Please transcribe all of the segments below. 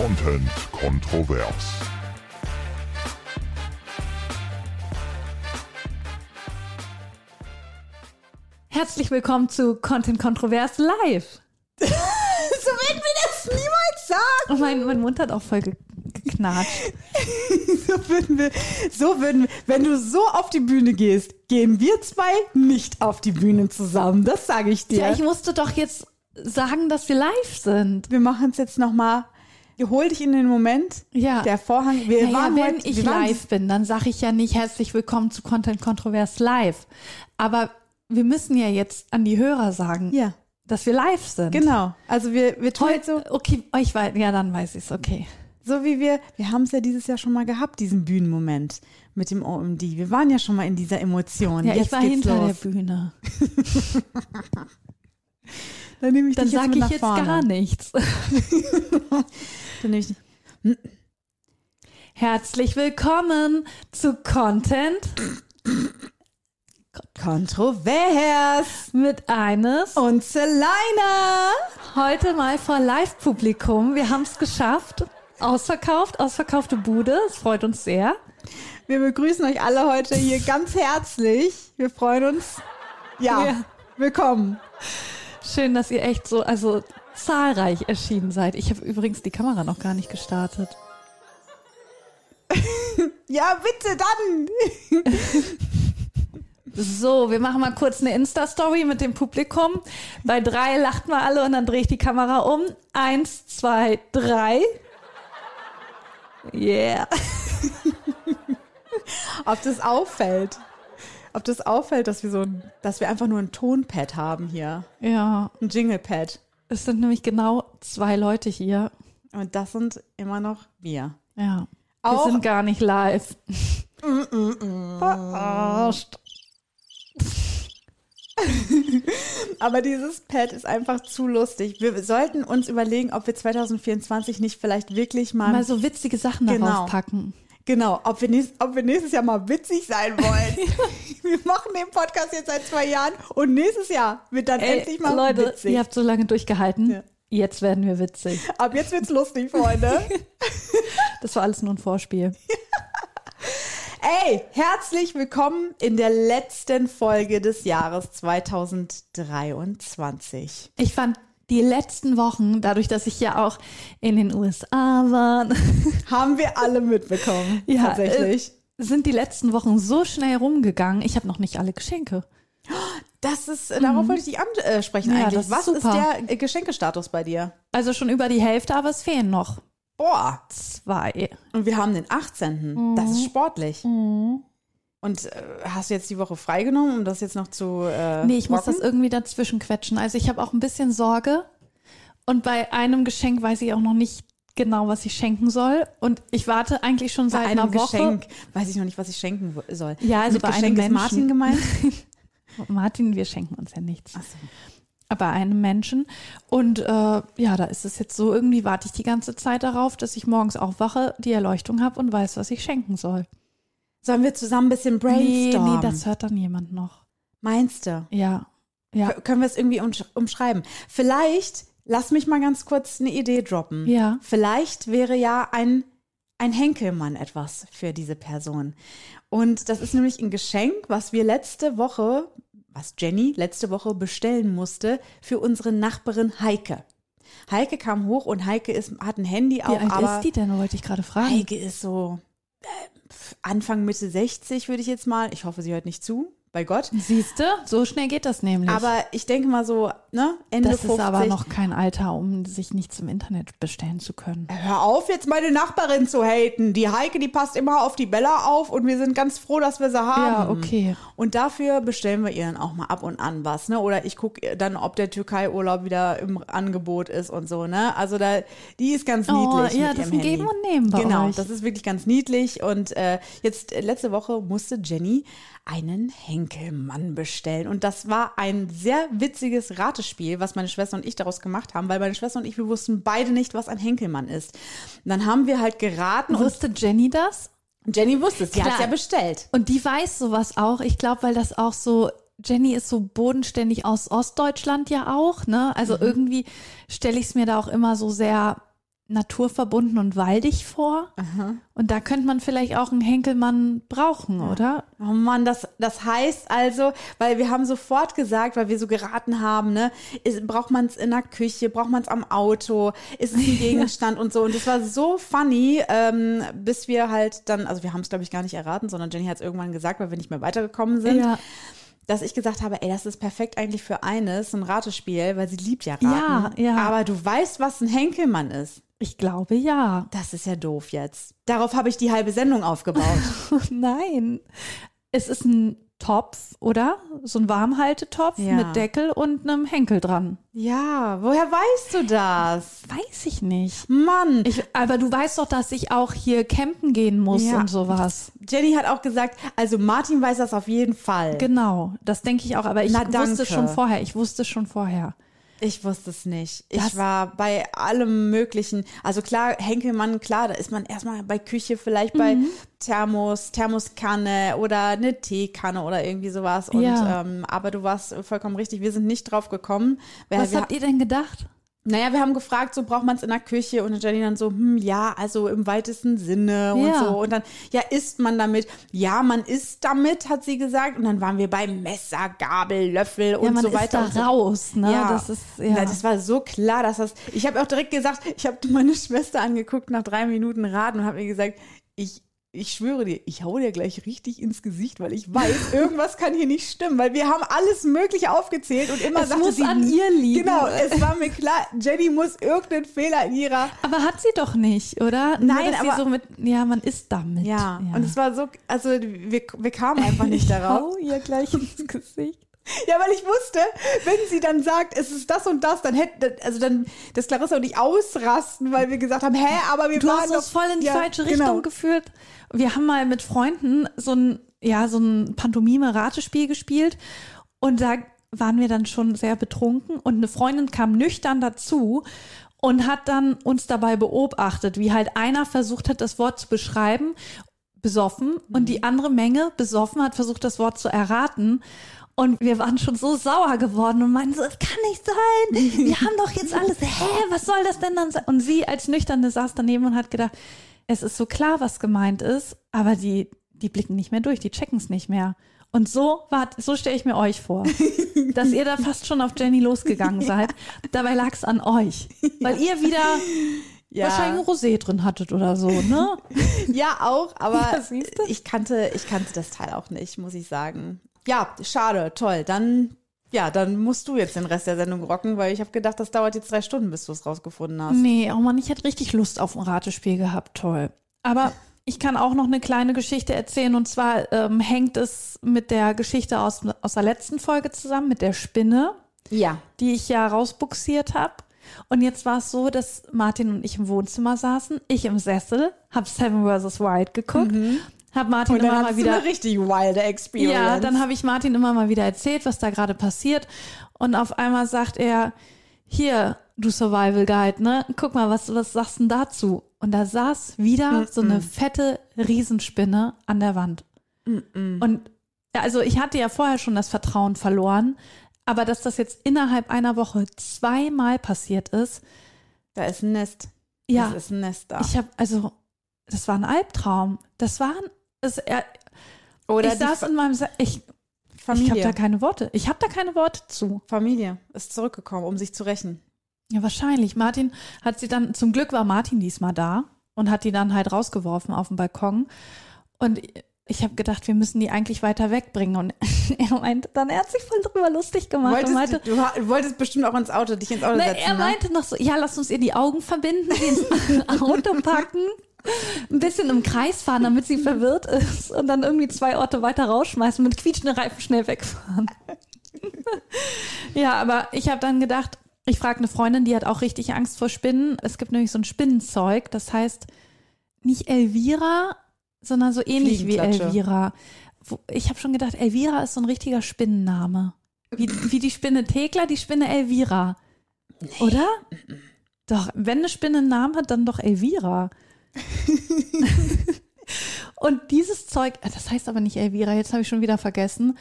Content kontrovers. Herzlich willkommen zu Content Kontrovers Live. so werden wir das niemals sagen. Oh, mein, mein Mund hat auch voll ge geknatscht. so würden wir, so würden wir, wenn du so auf die Bühne gehst, gehen wir zwei nicht auf die Bühne zusammen. Das sage ich dir. Ja, ich musste doch jetzt sagen, dass wir live sind. wir machen es jetzt nochmal. Hol dich in den Moment. Ja. Der Vorhang. Wir Naja, waren wenn heute, ich live bin, dann sage ich ja nicht herzlich willkommen zu Content Kontrovers Live. Aber wir müssen ja jetzt an die Hörer sagen, Ja, dass wir live sind. genau. Also wir, wir tun jetzt so, Heute, okay, ich weiß, ja, dann weiß ich es, okay. so wie wir, wir haben es ja dieses Jahr schon mal gehabt, diesen Bühnenmoment mit dem OMD. Wir waren ja schon mal in dieser Emotion. Ja, jetzt ich war hinter los. der Bühne. Dann nehme ich Dann sage ich jetzt vorne. gar nichts. Ich Herzlich willkommen zu Content Kontrovers mit eines und Selina. Heute mal vor Live-Publikum. Wir haben es geschafft. Ausverkauft, ausverkaufte Bude. Es freut uns sehr. Wir begrüßen euch alle heute hier ganz herzlich. Wir freuen uns. Ja, Ja. willkommen. Schön, dass ihr echt so, also zahlreich erschienen seid. Ich habe übrigens die Kamera noch gar nicht gestartet. Ja, bitte dann. So, wir machen mal kurz eine Insta-Story mit dem Publikum. Bei drei lacht mal alle und dann drehe ich die Kamera um. Eins, zwei, drei. Yeah. Ob das auffällt. Ob das auffällt, dass wir so ein, dass wir einfach nur ein Tonpad haben hier. Ja, Ein Jinglepad. Es sind nämlich genau zwei Leute hier. Und das sind immer noch wir. Ja. Wir Auch- sind gar nicht live. Verarscht. Aber dieses Pad ist einfach zu lustig. Wir sollten uns überlegen, ob wir 2024 nicht vielleicht wirklich mal, Mal so witzige Sachen Genau. darauf packen. Genau, ob wir, nächst, ob wir nächstes Jahr mal witzig sein wollen. wir machen den Podcast jetzt seit zwei Jahren und nächstes Jahr wird dann Ey, endlich mal Leute, witzig. ihr habt so lange durchgehalten. Ja. Jetzt werden wir witzig. Ab jetzt wird's lustig, Freunde. Das war alles nur ein Vorspiel. Ey, herzlich willkommen in der letzten Folge des Jahres 2023. Ich fand die letzten Wochen, dadurch, dass ich ja auch in den USA war, Haben wir alle mitbekommen, ja, tatsächlich. äh, sind die letzten Wochen so schnell rumgegangen. Ich habe noch nicht alle Geschenke. Das ist, darauf wollte ich dich ansprechen Mhm. Ja, eigentlich. das ist Was ist super. der äh, Geschenkestatus bei dir? Also schon über die Hälfte, aber es fehlen noch Boah, zwei. und wir haben den 18. Das Mhm. ist sportlich. Und äh, hast du jetzt die Woche freigenommen, um das jetzt noch zu äh, Nee, ich muss rocken? das irgendwie dazwischen quetschen. Also ich habe auch ein bisschen Sorge. Und bei einem Geschenk weiß ich auch noch nicht genau, was ich schenken soll. Und ich warte eigentlich schon bei seit einem einer Woche. Geschenk weiß ich noch nicht, was ich schenken soll. Ja, also Mit bei einem Geschenk ist Menschen. Martin gemeint? Martin, wir schenken uns ja nichts. Ach so. bei einem Menschen. Und äh, ja, da ist es jetzt so, irgendwie warte ich die ganze Zeit darauf, dass ich morgens aufwache, die Erleuchtung habe und weiß, was ich schenken soll. Sollen wir zusammen ein bisschen Nee, brainstormen? nee, das hört dann jemand noch. Meinst du? Ja. Ja. Können wir es irgendwie umsch umschreiben? Vielleicht, lass mich mal ganz kurz eine Idee droppen. Ja. Vielleicht wäre ja ein, ein Henkelmann etwas für diese Person. Und das ist nämlich ein Geschenk, was wir letzte Woche, was Jenny letzte Woche bestellen musste für unsere Nachbarin Heike. Heike kam hoch und Heike ist, hat ein Handy Wie auch, alt aber ist die denn, wollte ich gerade fragen. Heike ist so äh, Anfang, Mitte 60, würde ich jetzt mal. Ich hoffe, sie hört nicht zu, bei Gott. Siehste, so schnell geht das nämlich. Aber ich denke mal so, ne, Ende das 50. ist aber noch kein Alter, um sich nichts im Internet bestellen zu können. Hör auf, jetzt meine Nachbarin zu haten. Die Heike, die passt immer auf die Bella auf und wir sind ganz froh, dass wir sie haben. Ja, okay. Und dafür bestellen wir ihr dann auch mal ab und an was, ne? Oder ich gucke dann, ob der Türkei-Urlaub wieder im Angebot ist und so, ne? Also da, die ist ganz Oh, niedlich ja, mit das ist ein Geben und Nehmen bei Genau, euch. das ist wirklich ganz niedlich. Und äh, jetzt äh, letzte Woche musste Jenny einen Henkelmann bestellen. Und das war ein sehr witziges Ratespiel, was meine Schwester und ich daraus gemacht haben, weil meine Schwester und ich, wir wussten beide nicht, was ein Henkelmann ist. Und dann haben wir halt geraten Wusste Jenny das? Jenny wusste es, sie hat es ja bestellt. Und die weiß sowas auch. Ich glaube, weil das auch so, Jenny ist so bodenständig aus Ostdeutschland ja auch, ne? Also Mhm. irgendwie stelle ich es mir da auch immer so sehr naturverbunden und waldig vor. Und da könnte man vielleicht auch einen Henkelmann brauchen, oder? Oh Mann, das, das heißt also, weil wir haben sofort gesagt, weil wir so geraten haben, ne, ist, braucht man es in der Küche, braucht man es am Auto, ist es ein Gegenstand und so. Und das war so funny, ähm, bis wir halt dann, also wir haben es glaube ich gar nicht erraten, sondern Jenny hat es irgendwann gesagt, weil wir nicht mehr weitergekommen sind. Ja. Dass ich gesagt habe, ey, das ist perfekt eigentlich für eines, ein Ratespiel, weil sie liebt ja Raten. Ja, ja. Aber du weißt, was ein Henkelmann ist. Ich glaube ja. Das ist ja doof jetzt. Darauf habe ich die halbe Sendung aufgebaut. Nein. Es ist ein Topf, oder? So ein Warmhaltetopf Ja. mit Deckel und einem Henkel dran. ja, woher weißt du das? Weiß ich nicht. Mann, Ich, aber du weißt doch, dass ich auch hier campen gehen muss Ja. und sowas. Jenny hat auch gesagt, also Martin weiß das auf jeden Fall. Genau, das denke ich auch. Aber ich Na, wusste schon vorher. Ich wusste schon vorher. Ich wusste es nicht. Ich Das- war bei allem Möglichen. Also klar, Henkelmann, klar, da ist man erstmal bei Küche, vielleicht bei Mhm. Thermos, Thermoskanne oder eine Teekanne oder irgendwie sowas. Und, Ja. ähm, aber du warst weil richtig, wir sind nicht drauf gekommen. Was wir, habt ihr denn gedacht? Naja, wir haben gefragt, so braucht man es in der Küche und Jenny dann so, hm, ja, also im weitesten Sinne und Ja. so. Und dann, ja, isst man damit? Ja, man isst damit, hat sie gesagt. Und dann waren wir bei Messer, Gabel, Löffel und ja, so weiter. ist da so. raus, ne? Ja. Das ist, ja. Ja, das war so klar, dass das. Ich habe auch direkt gesagt, ich habe meine Schwester angeguckt nach drei Minuten Raten und habe ihr gesagt, ich, ich schwöre dir, ich hau dir gleich richtig ins Gesicht, weil ich weiß, irgendwas kann hier nicht stimmen, weil wir haben alles Mögliche aufgezählt und immer Es sagte muss sie, an ihr liegen. Genau, es war mir klar, Jenny muss irgendeinen Fehler in ihrer. aber hat sie doch nicht, oder? Nur, Nein, dass aber- so mit, ja, man isst damit. Ja, und es war so, also wir, wir kamen einfach nicht darauf. Hau ihr gleich ins Gesicht. Ja, weil ich wusste, wenn sie dann sagt, es ist das und das, dann hätte, also dann, das Clarissa und ich ausrasten, weil wir gesagt haben, hä, aber wir Du waren hast uns voll in die Ja, falsche genau. Richtung geführt. Wir haben mal mit Freunden so ein, ja, so ein Pantomime-Ratespiel gespielt und da waren wir dann schon sehr betrunken und eine Freundin kam nüchtern dazu und hat dann uns dabei beobachtet, wie halt einer versucht hat, das Wort zu beschreiben, besoffen und die andere Menge besoffen hat versucht, das Wort zu erraten. Und wir waren schon so sauer geworden und meinten so, das kann nicht sein. Wir haben doch jetzt alles. Hä, was soll das denn dann sein? Und sie als Nüchterne saß daneben und hat gedacht, es ist so klar, was gemeint ist, aber die, die blicken nicht mehr durch, die checken es nicht mehr. Und so war, so stelle ich mir euch vor, dass ihr da fast schon auf Jenny losgegangen seid. Dabei lag es an euch, weil ihr wieder ja, wahrscheinlich ein Rosé drin hattet oder so, ne? ja, auch, aber Ja, ich kannte, ich kannte das Teil auch nicht, muss ich sagen. Ja, schade, toll. Dann, ja, dann musst du jetzt den Rest der Sendung rocken, weil ich habe gedacht, das dauert jetzt drei Stunden, bis du es rausgefunden hast. Nee, oh Mann, ich hätte richtig Lust auf ein Ratespiel gehabt. Toll. Aber ich kann auch noch eine kleine Geschichte erzählen. Und zwar ähm, hängt es mit der Geschichte aus, aus der letzten Folge zusammen, mit der Spinne, Ja. die ich ja rausbuxiert habe. Und jetzt war es so, dass Martin und ich im Wohnzimmer saßen, ich im Sessel, habe Seven vs. Wild geguckt, habe Martin Und dann immer mal wieder eine richtig wilde Experience. ja, dann habe ich Martin immer mal wieder erzählt, was da gerade passiert. Und auf einmal sagt er, hier, du Survival Guide, ne? Guck mal, was, was sagst du denn dazu? Und da saß wieder so eine fette Riesenspinne an der Wand. Und ja, also ich hatte ja vorher schon das Vertrauen verloren, aber dass das jetzt innerhalb einer Woche zweimal passiert ist, Da ist ein Nest. ja, Das ist ein Nest da. ich habe, also, das war ein Albtraum. Das war ein, es, er, Oder ich saß Fa in meinem, Se ich, Ich habe Familie. da keine Worte. Ich habe da keine Worte zu. Familie ist zurückgekommen, um sich zu rächen. Ja, wahrscheinlich. Martin hat sie dann, zum Glück war Martin diesmal da und hat die dann halt rausgeworfen auf den Balkon. Und ich habe gedacht, wir müssen die eigentlich weiter wegbringen. Und er meinte dann, er hat sich voll drüber lustig gemacht Wolltest, meinte, du, du wolltest bestimmt auch ins Auto, dich ins Auto ne, setzen. er ne? meinte noch so, ja, lass uns ihr die Augen verbinden, sie ins Auto packen, ein bisschen im Kreis fahren, damit sie verwirrt ist und dann irgendwie zwei Orte weiter rausschmeißen, mit quietschenden Reifen schnell wegfahren. ja, aber ich habe dann gedacht, ich frage eine Freundin, die hat auch richtig Angst vor Spinnen. Es gibt nämlich so ein Spinnenzeug, das heißt nicht Elvira, sondern so ähnlich wie. Elvira. Ich habe schon gedacht, Elvira ist so ein richtiger Spinnenname. Wie, wie die Spinne Thekla, die Spinne Elvira. Oder? Doch, wenn eine Spinne einen Namen hat, dann doch Elvira. Und dieses Zeug, äh, das heißt aber nicht Elvira, jetzt habe ich schon wieder vergessen.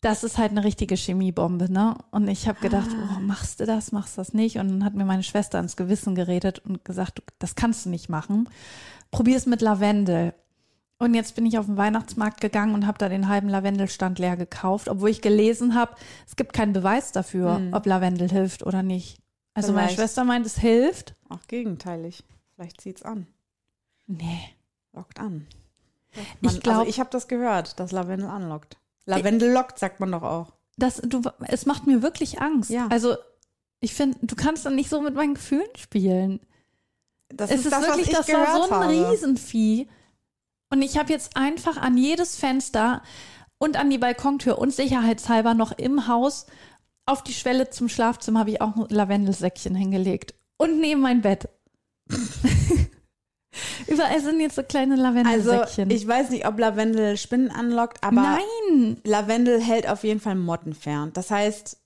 das ist halt eine richtige Chemiebombe, ne? Und ich habe gedacht, Ah. oh, machst du das, machst du das nicht? Und dann hat mir meine Schwester ins Gewissen geredet und gesagt, das kannst du nicht machen. Probier es mit Lavendel. Und jetzt bin ich auf den Weihnachtsmarkt gegangen und habe da den halben Lavendelstand leer gekauft, obwohl ich gelesen habe, es gibt keinen Beweis dafür, ob Lavendel hilft oder nicht. Also meine Vielleicht. Schwester meint, es hilft. Auch gegenteilig. Vielleicht zieht's an. Nee. Lockt an. Ich glaub- also ich habe das gehört, dass Lavendel anlockt. Lavendel lockt, sagt man doch auch. Das, du, es macht mir wirklich Angst. Ja. Also ich finde, du kannst dann nicht so mit meinen Gefühlen spielen. Das es ist, wirklich, das war so ein Riesenvieh. Und ich habe jetzt einfach an jedes Fenster und an die Balkontür und sicherheitshalber noch im Haus auf die Schwelle zum Schlafzimmer habe ich auch ein Lavendelsäckchen hingelegt. Und neben mein Bett. Überall sind jetzt so kleine Also Lavendelsäckchen. ich weiß nicht, ob Lavendel Spinnen anlockt, aber Nein! Lavendel hält auf jeden Fall Motten fern. Das heißt,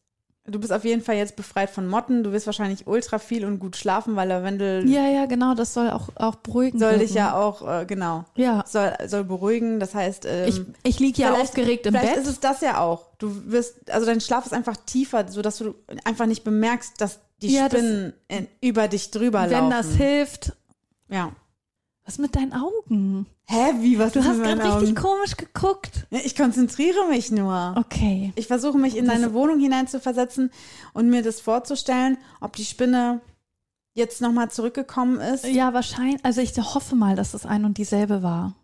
du bist auf jeden Fall jetzt befreit von Motten. Du wirst wahrscheinlich ultra viel und gut schlafen, weil Lavendel Ja, ja, genau, das soll auch, auch beruhigen. soll dich ja auch, äh, genau, Ja. soll, soll beruhigen. Das heißt, ähm, Ich, ich liege ja vielleicht- aufgeregt im vielleicht Bett. ist es das ja auch. Du wirst, also dein Schlaf ist einfach tiefer, sodass du einfach nicht bemerkst, dass die Ja, das- Spinnen in, über dich drüber Wenn laufen. das hilft. Ja. Was mit deinen Augen? Hä, wie, was Du hast gerade richtig komisch geguckt. Ich konzentriere mich nur. Okay. Ich versuche mich in Das- deine Wohnung hineinzuversetzen und mir das vorzustellen, ob die Spinne jetzt nochmal zurückgekommen ist. Ja, wahrscheinlich. Also ich hoffe mal, dass es ein und dieselbe war.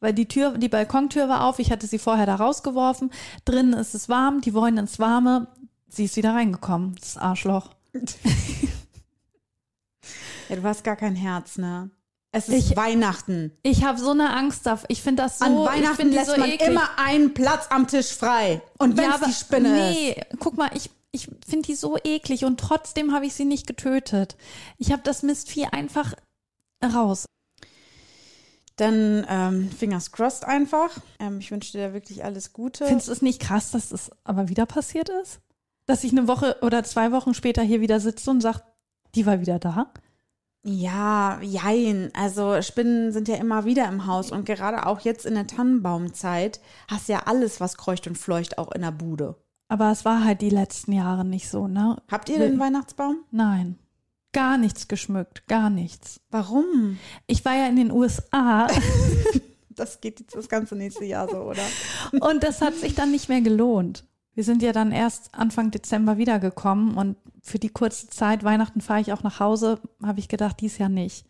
Weil die Tür, die Balkontür war auf, ich hatte sie vorher da rausgeworfen. Drinnen ist es warm, die wollen ins Warme. Sie ist wieder reingekommen, das Arschloch. Ja, du hast gar kein Herz, ne? Es ist Ich- Weihnachten. Ich habe so eine Angst davor. Ich finde das so. An Weihnachten lässt so man eklig. immer einen Platz am Tisch frei. Und wenn ja, die Spinne ist. nee, guck mal, ich, ich finde die so eklig und trotzdem habe ich sie nicht getötet. Ich habe das Mistvieh einfach raus. Dann ähm, fingers crossed einfach. Ähm, ich wünsche dir da wirklich alles Gute. Findest du es nicht krass, dass das aber wieder passiert ist? Dass ich eine Woche oder zwei Wochen später hier wieder sitze und sage, die war wieder da? Ja, jein. Also Spinnen sind ja immer wieder im Haus und gerade auch jetzt in der Tannenbaumzeit hast ja alles, was kreucht und fleucht, auch in der Bude. Aber es war halt die letzten Jahre nicht so, ne? Habt ihr den Weihnachtsbaum? Nein. Gar nichts geschmückt, gar nichts. Warum? Ich war ja in den USA Das geht jetzt das ganze nächste Jahr so, oder? und das hat sich dann nicht mehr gelohnt. Wir sind ja dann erst Anfang Dezember wiedergekommen und für die kurze Zeit, Weihnachten fahre ich auch nach Hause, habe ich gedacht, dies Jahr nicht.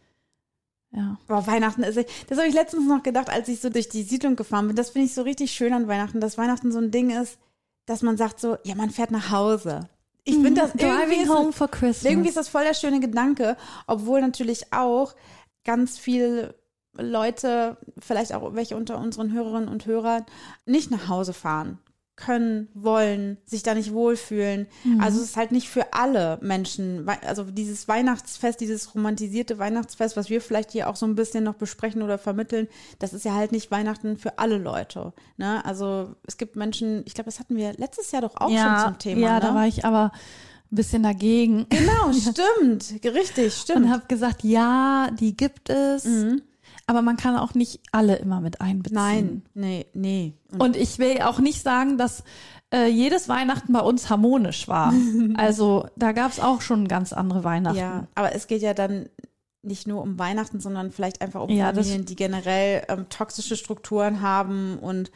Ja. Boah, Weihnachten ist. Das habe ich letztens noch gedacht, als ich so durch die Siedlung gefahren bin. Das finde ich so richtig schön an Weihnachten, dass Weihnachten so ein Ding ist, dass man sagt so, ja, man fährt nach Hause. Ich finde das irgendwie Driving ist, home for Christmas. irgendwie ist das voll der schöne Gedanke, obwohl natürlich auch ganz viel Leute, vielleicht auch welche unter unseren Hörerinnen und Hörern, nicht nach Hause fahren können, wollen, sich da nicht wohlfühlen. Also es ist halt nicht für alle Menschen, also dieses Weihnachtsfest, dieses romantisierte Weihnachtsfest, was wir vielleicht hier auch so ein bisschen noch besprechen oder vermitteln, das ist ja halt nicht Weihnachten für alle Leute. Ne? Also es gibt Menschen, ich glaube, das hatten wir letztes Jahr doch auch ja, schon zum Thema. Ja, ne? da war ich aber ein bisschen dagegen Genau, stimmt. Richtig, stimmt. und habe gesagt, ja, die gibt es, aber man kann auch nicht alle immer mit einbeziehen. Nein, nee, nee. Und Und ich will auch nicht sagen, dass äh, jedes Weihnachten bei uns harmonisch war. also da gab es auch schon ganz andere Weihnachten. ja, aber es geht ja dann nicht nur um Weihnachten, sondern vielleicht einfach um Ja, Familien, die generell ähm, toxische Strukturen haben und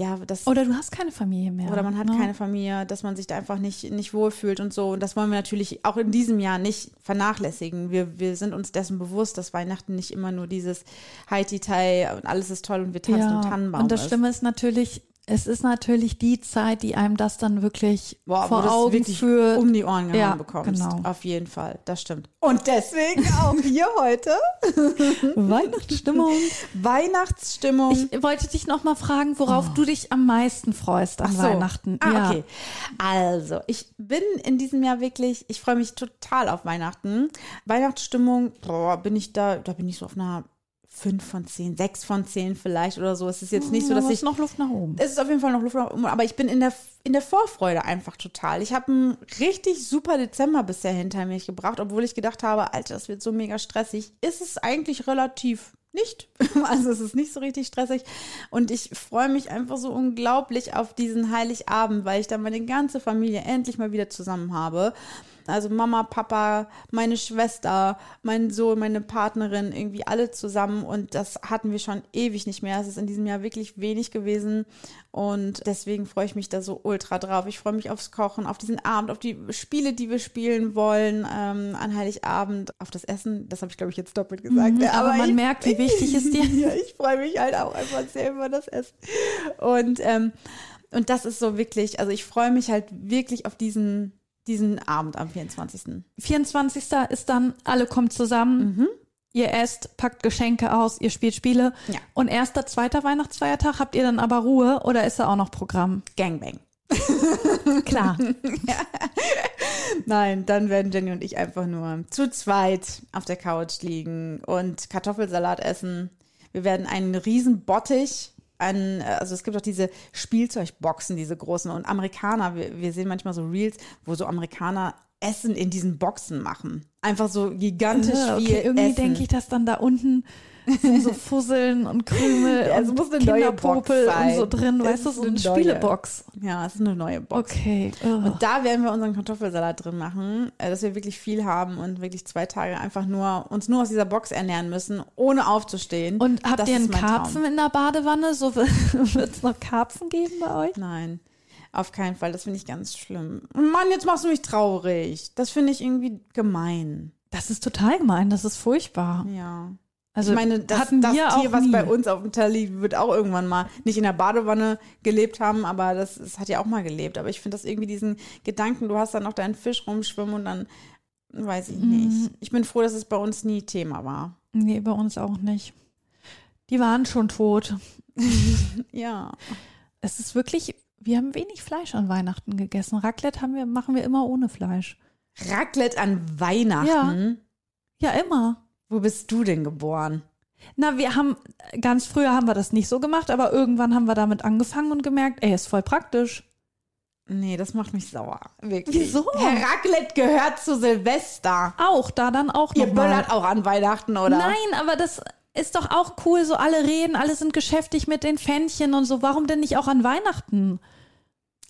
ja, das Oder du hast keine Familie mehr. oder man hat ne? keine Familie, dass man sich da einfach nicht, nicht wohlfühlt und so. Und das wollen wir natürlich auch in diesem Jahr nicht vernachlässigen. Wir, wir sind uns dessen bewusst, dass Weihnachten nicht immer nur dieses Haiti-Tai und alles ist toll und wir tanzen und Tannenbaum Und das. Schlimme ist natürlich, es ist natürlich die Zeit, die einem das dann wirklich Boah, wo vor das Augen wirklich führt. um die Ohren gehauen Ja, bekommst. genau. Auf jeden Fall, das stimmt. Und deswegen auch hier heute Weihnachtsstimmung. Weihnachtsstimmung. Ich wollte dich noch mal fragen, worauf du dich am meisten freust an so. Weihnachten. Ah, ja. okay. Also, ich bin in diesem Jahr wirklich, ich freue mich total auf Weihnachten. Weihnachtsstimmung, boah, bin ich da, da bin ich so auf einer 5 von 10, 6 von 10 vielleicht oder so. Es ist jetzt nicht so, dass aber ich ist noch Luft nach oben. es ist auf jeden Fall noch Luft nach oben, aber ich bin in der, in der Vorfreude einfach total. Ich habe einen richtig super Dezember bisher hinter mich gebracht, obwohl ich gedacht habe, Alter, das wird so mega stressig. Ist es eigentlich relativ nicht. Also es ist nicht so richtig stressig. Und ich freue mich einfach so unglaublich auf diesen Heiligabend, weil ich dann meine ganze Familie endlich mal wieder zusammen habe. Also Mama, Papa, meine Schwester, mein Sohn, meine Partnerin, irgendwie alle zusammen. Und das hatten wir schon ewig nicht mehr. Es ist in diesem Jahr wirklich wenig gewesen. Und deswegen freue ich mich da so ultra drauf. Ich freue mich aufs Kochen, auf diesen Abend, auf die Spiele, die wir spielen wollen, ähm, an Heiligabend, auf das Essen. Das habe ich, glaube ich, jetzt doppelt gesagt. Mhm, aber, man ich, merkt, wie wichtig es dir ja, ich freue mich halt auch einfach sehr über das Essen. Und, ähm, und das ist so wirklich, also ich freue mich halt wirklich auf diesen diesen Abend am 24. 24. ist dann, alle kommen zusammen. Mhm. Ihr esst, packt Geschenke aus, ihr spielt Spiele. Ja. Und erster, zweiter Weihnachtsfeiertag habt ihr dann aber Ruhe oder ist da auch noch Programm? Gangbang. Klar. Nein, dann werden Jenny und ich einfach nur zu zweit auf der Couch liegen und Kartoffelsalat essen. Wir werden einen riesen Bottich an, also es gibt auch diese Spielzeugboxen, diese großen und Amerikaner, wir, wir sehen manchmal so Reels, wo so Amerikaner Essen in diesen Boxen machen. Einfach so gigantisch Ja, viel okay, irgendwie Essen. denke ich, dass dann da unten so Fusseln und Krümel Ja, und muss eine neue Box Kinderpopel und so drin, Es weißt du, ist so eine eine. Spielebox. Ja, es ist eine neue Box. Okay. ugh. Und da werden wir unseren Kartoffelsalat drin machen, äh, dass wir wirklich viel haben und wirklich zwei Tage einfach nur uns nur aus dieser Box ernähren müssen, ohne aufzustehen. Und habt Das ihr einen mein Traum. Karpfen in der Badewanne? So wird es noch Karpfen geben bei euch? Nein, auf keinen Fall. Das finde ich ganz schlimm. Mann, jetzt machst du mich traurig. Das finde ich irgendwie gemein. Das ist total gemein, das ist furchtbar. Ja. Also ich meine, das, das Tier, was nie. bei uns auf dem Teller liegt, wird auch irgendwann mal nicht in der Badewanne gelebt haben, aber das, das hat ja auch mal gelebt. Aber ich finde das irgendwie diesen Gedanken, du hast dann noch deinen Fisch rumschwimmen und dann weiß ich Mhm. nicht. Ich bin froh, dass es bei uns nie Thema war. Nee, bei uns auch nicht. Die waren schon tot. Ja. Es ist wirklich, wir haben wenig Fleisch an Weihnachten gegessen. Raclette haben wir, machen wir immer ohne Fleisch. Raclette an Weihnachten. Ja, immer. Wo bist du denn geboren? Na, wir haben, ganz früher haben wir das nicht so gemacht, aber irgendwann haben wir damit angefangen und gemerkt, ey, ist voll praktisch. Nee, das macht mich sauer. Wirklich. Wieso? Herr Raclette gehört zu Silvester. Auch, da dann auch Ihr noch mal. böllert auch an Weihnachten, oder? Nein, aber das ist doch auch cool, so alle reden, alle sind geschäftig mit den Fännchen und so. Warum denn nicht auch an Weihnachten?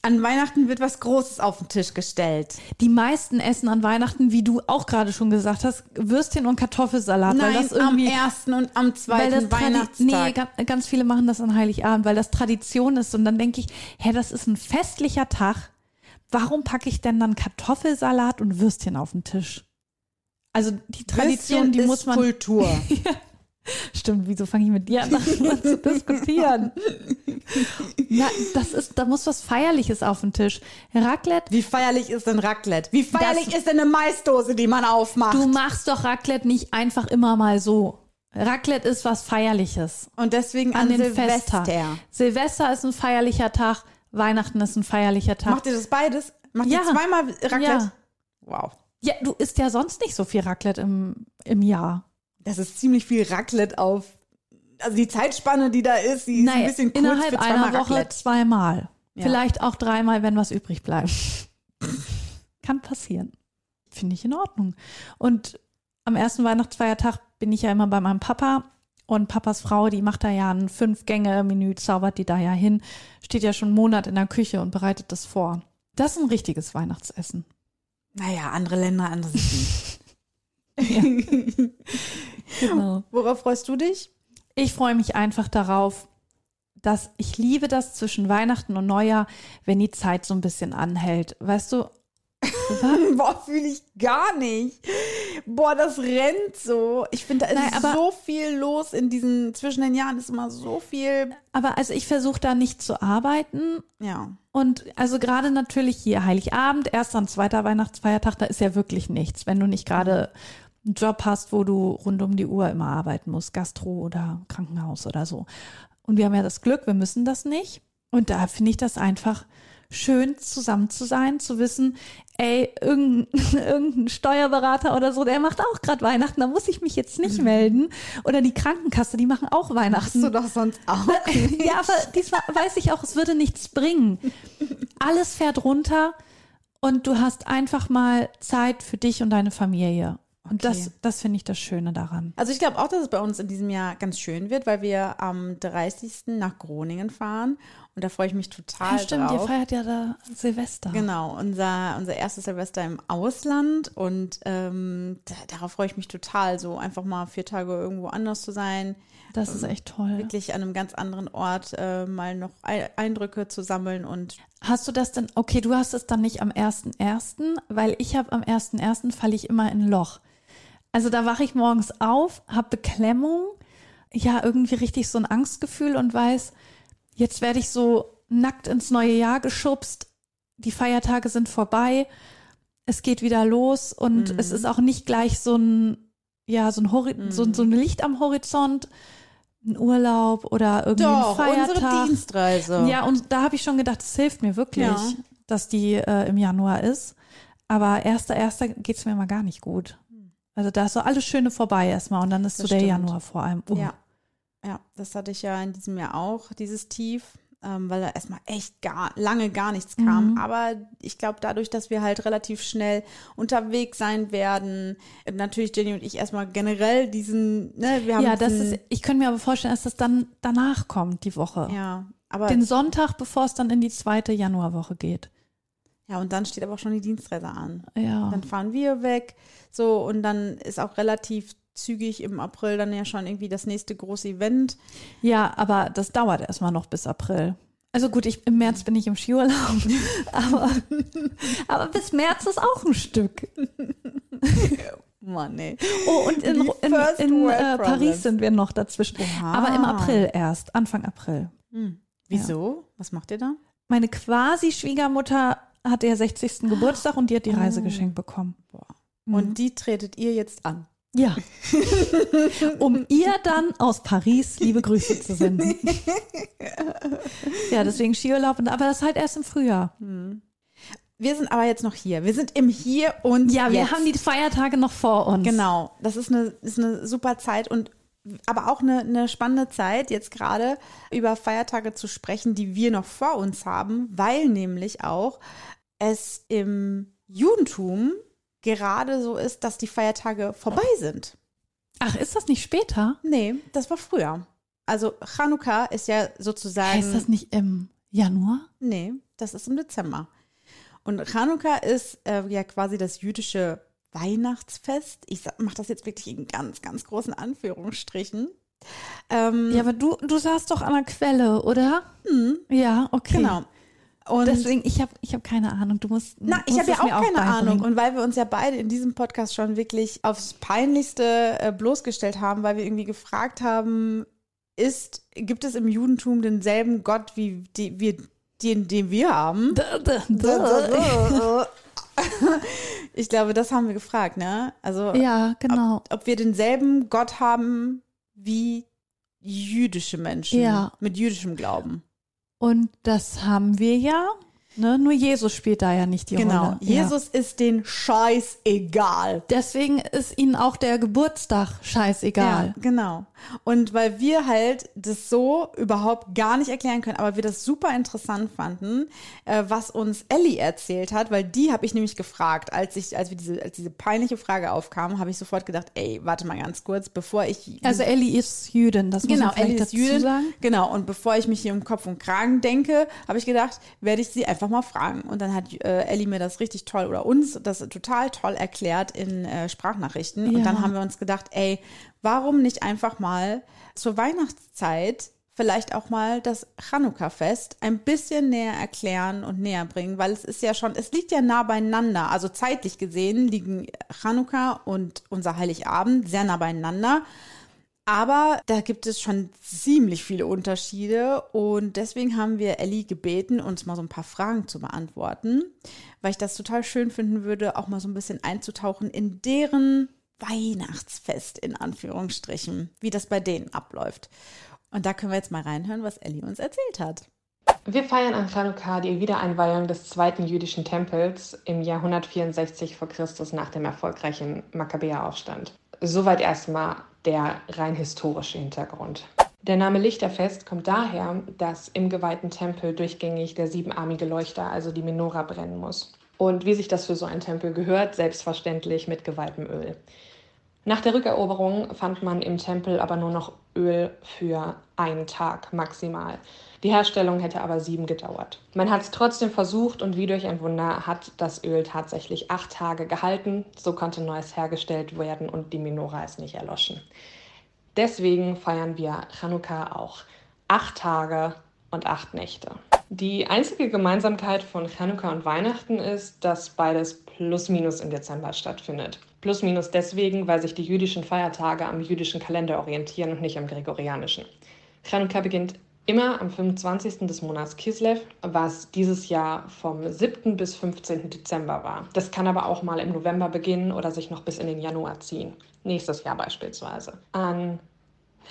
An Weihnachten wird was Großes auf den Tisch gestellt. Die meisten essen an Weihnachten, wie du auch gerade schon gesagt hast, Würstchen und Kartoffelsalat, weil Nein, das irgendwie am ersten und am weil zweiten Weihnachtstag. nee, ganz, viele machen das an Heiligabend, weil das Tradition ist und dann denke ich, hä, das ist ein festlicher Tag. Warum packe ich denn dann Kartoffelsalat und Würstchen auf den Tisch? Also die Tradition, Würstchen die ist muss man Kultur. Stimmt, wieso fange ich mit dir an, darüber zu diskutieren? Na, das ist, da muss was Feierliches auf den Tisch. Raclette, Wie feierlich ist denn Raclette? Wie feierlich Das- ist denn eine Maisdose, die man aufmacht? du machst doch Raclette nicht einfach immer mal so. Raclette ist was Feierliches. und deswegen An an, den Silvester. Festtag. Silvester ist ein feierlicher Tag, Weihnachten ist ein feierlicher Tag. Macht ihr das beides? Macht Ja. ihr zweimal Raclette? Ja. Wow. ja, du isst ja sonst nicht so viel Raclette im, im Jahr. Das ist ziemlich viel Raclette auf. Also die Zeitspanne, die da ist, die ist ein bisschen kurz innerhalb für zweimal einer Woche Raclette. zweimal. Ja. Vielleicht auch dreimal, wenn was übrig bleibt. Kann passieren. Finde ich in Ordnung. Und am ersten Weihnachtsfeiertag bin ich ja immer bei meinem Papa. Und Papas Frau, die macht da ja ein Fünf-Gänge-Menü, zaubert die da ja hin, steht ja schon einen Monat in der Küche und bereitet das vor. Das ist ein richtiges Weihnachtsessen. Naja, andere Länder, andere Sitten. Genau. Worauf freust du dich? Ich freue mich einfach darauf, dass ich liebe das zwischen Weihnachten und Neujahr, wenn die Zeit so ein bisschen anhält. Weißt du, Boah, fühle ich gar nicht. Boah, das rennt so. Ich finde, da ist Nein, so viel los in diesen, zwischen den Jahren ist immer so viel. aber also ich versuche da nicht zu arbeiten. Ja. Und also gerade natürlich hier Heiligabend, erster und zweiter Weihnachtsfeiertag, da ist ja wirklich nichts, wenn du nicht gerade einen Job hast, wo du rund um die Uhr immer arbeiten musst, Gastro oder Krankenhaus oder so. Und wir haben ja das Glück, wir müssen das nicht. Und da finde ich das einfach schön, zusammen zu sein, zu wissen, ey, irgendein, irgendein Steuerberater oder so, der macht auch gerade Weihnachten, da muss ich mich jetzt nicht melden. Oder die Krankenkasse, die machen auch Weihnachten. Hast du doch sonst auch. Ja, aber diesmal weiß ich auch, es würde nichts bringen. Alles fährt runter und du hast einfach mal Zeit für dich und deine Familie. Und das, das finde ich das Schöne daran. Also ich glaube auch, dass es bei uns in diesem Jahr ganz schön wird, weil wir am 30. nach Groningen fahren und da freue ich mich total Ja, stimmt, ihr drauf. feiert ja da Silvester. Genau, unser, unser erstes Silvester im Ausland und ähm, da, darauf freue ich mich total, so einfach mal vier Tage irgendwo anders zu sein, Das ist echt toll. wirklich an einem ganz anderen Ort äh, mal noch Ei- Eindrücke zu sammeln und Hast du das denn, okay, du hast es dann nicht am 1.1., weil ich habe am 1.1. falle ich immer in ein Loch. Also da wache ich morgens auf, habe Beklemmung, ja, irgendwie richtig so ein Angstgefühl und weiß, jetzt werde ich so nackt ins neue Jahr geschubst, die Feiertage sind vorbei, es geht wieder los und es ist auch nicht gleich so ein, ja, so ein, Hori so, so ein Licht am Horizont, ein Urlaub oder irgendwie doch, ein Feiertag. unsere Dienstreise. Ja, und da habe ich schon gedacht, es hilft mir wirklich, Ja. dass die äh, im Januar ist. Aber erster, erster geht es mir mal gar nicht gut. Also da ist so alles Schöne vorbei erstmal und dann ist Das so der stimmt. Januar vor allem. Uh. Ja. ja, das hatte ich ja in diesem Jahr auch, dieses Tief, ähm, weil da erstmal echt gar, lange gar nichts kam. Mhm. Aber ich glaube, dadurch, dass wir halt relativ schnell unterwegs sein werden, äh, natürlich Jenny und ich erstmal generell diesen, ne, wir haben Ja, das ist, ich könnte mir aber vorstellen, dass das dann danach kommt, die Woche. ja, aber Den Sonntag, bevor es dann in die zweite Januarwoche geht. Ja, und dann steht aber auch schon die Dienstreise an. Ja. Dann fahren wir weg, so und dann ist auch relativ zügig im April dann ja schon irgendwie das nächste große Event. Ja, aber das dauert erstmal noch bis April. Also gut, ich, im März bin ich im Skiurlaub, aber, aber bis März ist auch ein Stück. Mann, ey. Oh, und in, in, in World äh. Paris sind wir noch dazwischen. Oha. Aber im April erst, Anfang April. Hm. Wieso? Was macht ihr da? Meine quasi Schwiegermutter hatte ja 60. Geburtstag und die hat die Reise Oh. geschenkt bekommen. Mhm. Und die tretet ihr jetzt an. Ja. um ihr dann aus Paris liebe Grüße zu senden. ja, deswegen Skiurlaub, und- aber das halt erst im Frühjahr. Wir sind aber jetzt noch hier. Wir sind im Hier und Ja, wir jetzt. haben die Feiertage noch vor uns. Genau, das ist eine, ist eine super Zeit und aber auch eine, eine spannende Zeit, jetzt gerade über Feiertage zu sprechen, die wir noch vor uns haben, weil nämlich auch es im Judentum gerade so ist, dass die Feiertage vorbei sind. Ach, ist das nicht später? Nee, das war früher. Also Chanukka ist ja sozusagen. Heißt das nicht im Januar? Nee, das ist im Dezember. Und Chanukka ist äh, ja quasi das jüdische Weihnachtsfest. Ich mache das jetzt wirklich in ganz, ganz großen Anführungsstrichen. Ähm, Ja, aber du, du saßt doch an der Quelle, oder? Ja, okay. genau. Und Deswegen, ich habe ich hab keine Ahnung. Du musst. na, ich habe ja auch keine Ahnung. beibringen. Und weil wir uns ja beide in diesem Podcast schon wirklich aufs Peinlichste äh, bloßgestellt haben, weil wir irgendwie gefragt haben, ist, gibt es im Judentum denselben Gott wie die, wir, den, den wir haben? Ich glaube, das haben wir gefragt, ne? Also Ja, genau. ob, ob wir denselben Gott haben wie jüdische Menschen Ja. mit jüdischem Glauben. Und das haben wir ja. Ne? Nur Jesus spielt da ja nicht die genau. Rolle. Ja. Jesus ist den Scheiß egal. Deswegen ist ihnen auch der Geburtstag scheißegal. Ja, genau. Und weil wir halt das so überhaupt gar nicht erklären können, aber wir das super interessant fanden, äh, was uns Ellie erzählt hat, weil die habe ich nämlich gefragt, als ich, als wir diese, als diese peinliche Frage aufkam, habe ich sofort gedacht, ey, warte mal ganz kurz, bevor ich Also Ellie ist Jüdin, das muss Genau, man vielleicht Ellie ist dazu Jüdin. sagen. Genau, und bevor ich mich hier um Kopf und Kragen denke, habe ich gedacht, werde ich sie einfach mal fragen. Und dann hat äh, Ellie mir das richtig toll oder uns das total toll erklärt in äh, Sprachnachrichten. Und Ja. dann haben wir uns gedacht, ey, warum nicht einfach mal zur Weihnachtszeit vielleicht auch mal das Chanukka-Fest ein bisschen näher erklären und näher bringen, weil es ist ja schon, es liegt ja nah beieinander. Also zeitlich gesehen liegen Chanukka und unser Heiligabend sehr nah beieinander. Aber da gibt es schon ziemlich viele Unterschiede und deswegen haben wir Ellie gebeten, uns mal so ein paar Fragen zu beantworten, weil ich das total schön finden würde, auch mal so ein bisschen einzutauchen in deren Weihnachtsfest in Anführungsstrichen, wie das bei denen abläuft. Und da können wir jetzt mal reinhören, was Ellie uns erzählt hat. Wir feiern an Chanukka die Wiedereinweihung des zweiten jüdischen Tempels im Jahr 164 v. Chr. nach dem erfolgreichen Makkabäeraufstand. Soweit erstmal der rein historische Hintergrund. Der Name Lichterfest kommt daher, dass im geweihten Tempel durchgängig der siebenarmige Leuchter, also die Menora, brennen muss. Und wie sich das für so einen Tempel gehört, selbstverständlich mit geweihtem Öl. Nach der Rückeroberung fand man im Tempel aber nur noch Öl für einen Tag maximal. Die Herstellung hätte aber sieben gedauert. Man hat es trotzdem versucht und wie durch ein Wunder hat das Öl tatsächlich acht Tage gehalten. So konnte Neues hergestellt werden und die Menorah ist nicht erloschen. Deswegen feiern wir Chanukka auch acht Tage und acht Nächte. Die einzige Gemeinsamkeit von Chanukka und Weihnachten ist, dass beides plus minus im Dezember stattfindet. Plus minus deswegen, weil sich die jüdischen Feiertage am jüdischen Kalender orientieren und nicht am gregorianischen. Chanukka beginnt immer am 25. des Monats Kislev, was dieses Jahr vom 7. bis 15. Dezember war. Das kann aber auch mal im November beginnen oder sich noch bis in den Januar ziehen. Nächstes Jahr beispielsweise. An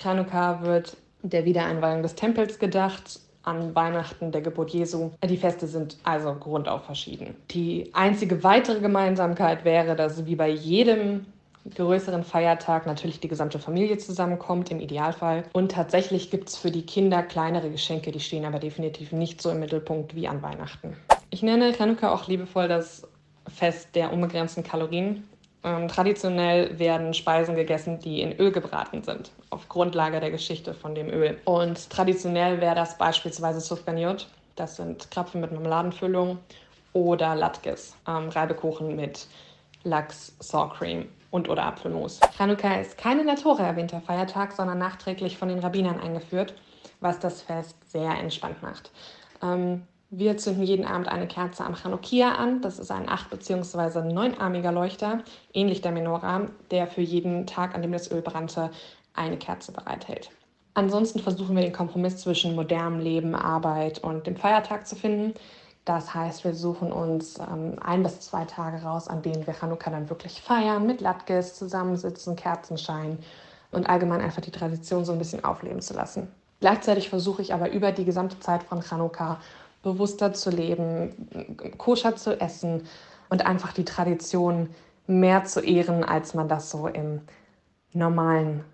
Chanukka wird der Wiedereinweihung des Tempels gedacht, an Weihnachten der Geburt Jesu. Die Feste sind also grundauf verschieden. Die einzige weitere Gemeinsamkeit wäre, dass wie bei jedem größeren Feiertag natürlich die gesamte Familie zusammenkommt, im Idealfall. Und tatsächlich gibt es für die Kinder kleinere Geschenke, die stehen aber definitiv nicht so im Mittelpunkt wie an Weihnachten. Ich nenne Chanukka auch liebevoll das Fest der unbegrenzten Kalorien. Ähm, traditionell werden Speisen gegessen, die in Öl gebraten sind, auf Grundlage der Geschichte von dem Öl. Und traditionell wäre das beispielsweise Sufganiot, das sind Krapfen mit Marmeladenfüllung, oder Latkes, ähm, Reibekuchen mit Lachs, Sour Cream und oder Apfelmus. Chanukka ist kein in der Tore erwähnter Feiertag, sondern nachträglich von den Rabbinern eingeführt, was das Fest sehr entspannt macht. Ähm, wir zünden jeden Abend eine Kerze am Chanukia an. Das ist ein acht- bzw. neunarmiger Leuchter, ähnlich der Menorah, der für jeden Tag, an dem das Öl brannte, eine Kerze bereithält. Ansonsten versuchen wir den Kompromiss zwischen modernem Leben, Arbeit und dem Feiertag zu finden. Das heißt, wir suchen uns ähm, ein bis zwei Tage raus, an denen wir Chanukka dann wirklich feiern, mit Latkes zusammensitzen, Kerzenschein und allgemein einfach die Tradition so ein bisschen aufleben zu lassen. Gleichzeitig versuche ich aber über die gesamte Zeit von Chanukka bewusster zu leben, koscher zu essen und einfach die Tradition mehr zu ehren, als man das so im normalen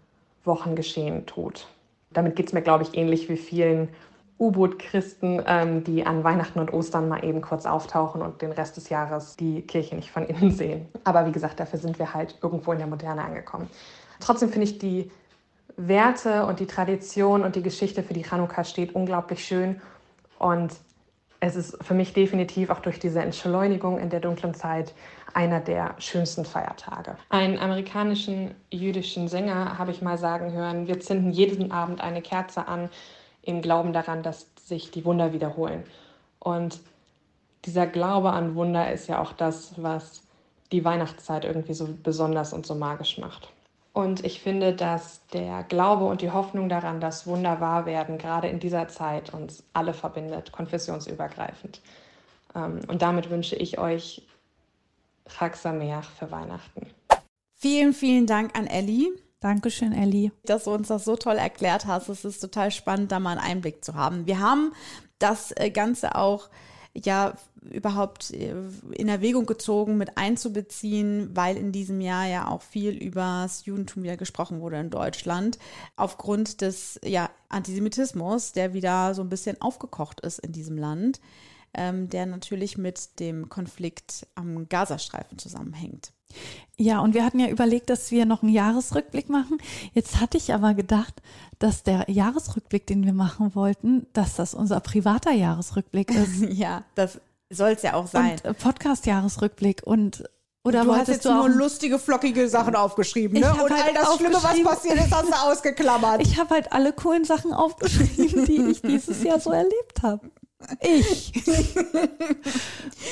Wochengeschehen tut. Damit geht es mir, glaube ich, ähnlich wie vielen U-Boot-Christen, ähm, die an Weihnachten und Ostern mal eben kurz auftauchen und den Rest des Jahres die Kirche nicht von innen sehen. Aber wie gesagt, dafür sind wir halt irgendwo in der Moderne angekommen. Trotzdem finde ich die Werte und die Tradition und die Geschichte für die Chanukka steht unglaublich schön. Und es ist für mich definitiv auch durch diese Entschleunigung in der dunklen Zeit einer der schönsten Feiertage. Einen amerikanischen jüdischen Sänger habe ich mal sagen hören, wir zünden jeden Abend eine Kerze an im Glauben daran, dass sich die Wunder wiederholen. Und dieser Glaube an Wunder ist ja auch das, was die Weihnachtszeit irgendwie so besonders und so magisch macht. Und ich finde, dass der Glaube und die Hoffnung daran, dass Wunder wahr werden, gerade in dieser Zeit uns alle verbindet, konfessionsübergreifend. Ähm, und damit wünsche ich euch Chag Sameach für Weihnachten. Vielen, vielen Dank an Ellie. Dankeschön, Ellie. Dass du uns das so toll erklärt hast. Es ist total spannend, da mal einen Einblick zu haben. Wir haben das äh, Ganze auch ja überhaupt äh, in Erwägung gezogen, mit einzubeziehen, weil in diesem Jahr ja auch viel über das Judentum wieder gesprochen wurde in Deutschland, aufgrund des ja, Antisemitismus, der wieder so ein bisschen aufgekocht ist in diesem Land, ähm, der natürlich mit dem Konflikt am Gazastreifen zusammenhängt. Ja, und wir hatten ja überlegt, dass wir noch einen Jahresrückblick machen. Jetzt hatte ich aber gedacht, dass der Jahresrückblick, den wir machen wollten, dass das unser privater Jahresrückblick ist. ja, das soll es ja auch sein. Podcast-Jahresrückblick und oder du hast jetzt du nur lustige, flockige Sachen aufgeschrieben, ne? Und halt all das Schlimme, was passiert ist, hast du ausgeklammert. Ich habe halt alle coolen Sachen aufgeschrieben, die ich dieses Jahr so erlebt habe. Ich.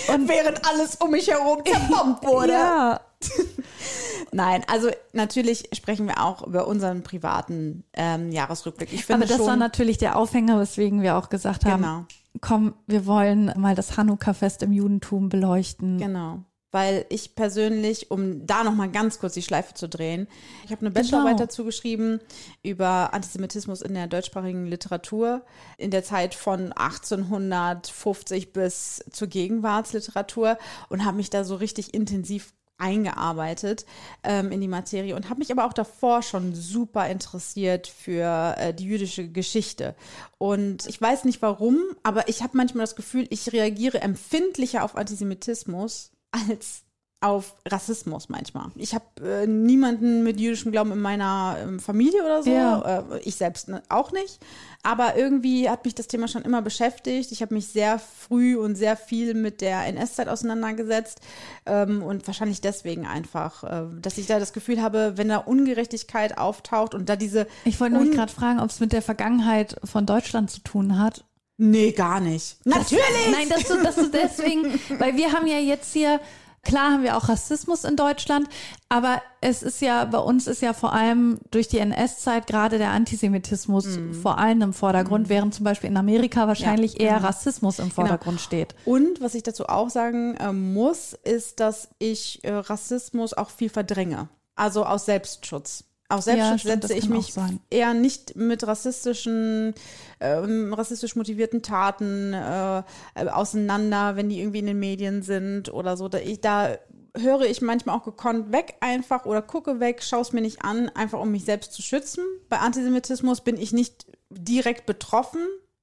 Und während alles um mich herum zerbombt wurde. Ja. Nein, also natürlich sprechen wir auch über unseren privaten ähm, Jahresrückblick. Ich finde Aber das schon, war natürlich der Aufhänger, weswegen wir auch gesagt haben, Genau. komm, wir wollen mal das Hanukkah-Fest im Judentum beleuchten. Genau. Weil ich persönlich, um da nochmal ganz kurz die Schleife zu drehen, ich habe eine Bachelorarbeit Genau. dazu geschrieben über Antisemitismus in der deutschsprachigen Literatur in der Zeit von 1850 bis zur Gegenwartsliteratur und habe mich da so richtig intensiv eingearbeitet ähm, in die Materie und habe mich aber auch davor schon super interessiert für äh, die jüdische Geschichte. Und ich weiß nicht warum, aber ich habe manchmal das Gefühl, ich reagiere empfindlicher auf Antisemitismus als auf Rassismus manchmal. Ich habe äh, niemanden mit jüdischem Glauben in meiner ähm, Familie oder so. Ja. Äh, ich selbst ne, auch nicht. Aber irgendwie hat mich das Thema schon immer beschäftigt. Ich habe mich sehr früh und sehr viel mit der NS-Zeit auseinandergesetzt. Ähm, und wahrscheinlich deswegen einfach, äh, dass ich da das Gefühl habe, wenn da Ungerechtigkeit auftaucht und da diese. Ich wollte nämlich Un- gerade fragen, ob es mit der Vergangenheit von Deutschland zu tun hat. Nee, gar nicht. Natürlich! Nein, das, du- das ist deswegen, weil wir haben ja jetzt hier, klar haben wir auch Rassismus in Deutschland, aber es ist ja, bei uns ist ja vor allem durch die NS-Zeit gerade der Antisemitismus Mhm. vor allem im Vordergrund, während zum Beispiel in Amerika wahrscheinlich eher Rassismus im Vordergrund steht. Und was ich dazu auch sagen äh, muss, ist, dass ich äh, Rassismus auch viel verdränge. Also aus Selbstschutz. Ja, Selbstschutz stimmt, das setze ich auch mich eher nicht mit rassistischen, ähm, rassistisch motivierten Taten äh, äh, auseinander, wenn die irgendwie in den Medien sind oder so. Da, ich, da höre ich manchmal auch gekonnt weg einfach oder gucke weg, schaue es mir nicht an, einfach um mich selbst zu schützen. Bei Antisemitismus bin ich nicht direkt betroffen,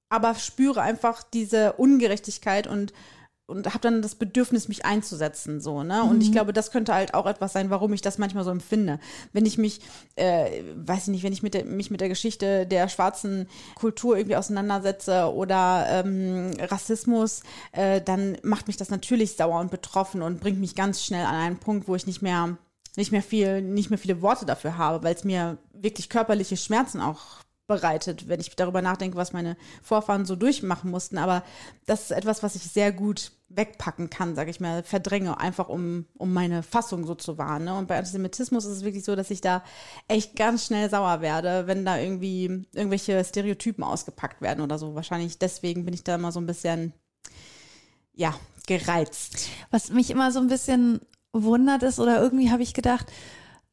aber spüre einfach diese Ungerechtigkeit und und habe dann das Bedürfnis, mich einzusetzen, so, ne? Und ich glaube, das könnte halt auch etwas sein, warum ich das manchmal so empfinde. Wenn ich mich, äh, weiß ich nicht, wenn ich mit der, mich mit der Geschichte der schwarzen Kultur irgendwie auseinandersetze oder ähm, Rassismus, äh, dann macht mich das natürlich sauer und betroffen und bringt mich ganz schnell an einen Punkt, wo ich nicht mehr nicht mehr viel, nicht mehr viele Worte dafür habe, weil es mir wirklich körperliche Schmerzen auch bereitet, wenn ich darüber nachdenke, was meine Vorfahren so durchmachen mussten. Aber das ist etwas, was ich sehr gut wegpacken kann, sage ich mal, verdränge, einfach um, um meine Fassung so zu wahren. Ne? Und bei Antisemitismus ist es wirklich so, dass ich da echt ganz schnell sauer werde, wenn da irgendwie irgendwelche Stereotypen ausgepackt werden oder so. Wahrscheinlich deswegen bin ich da immer so ein bisschen, ja, gereizt. Was mich immer so ein bisschen wundert ist, oder irgendwie habe ich gedacht,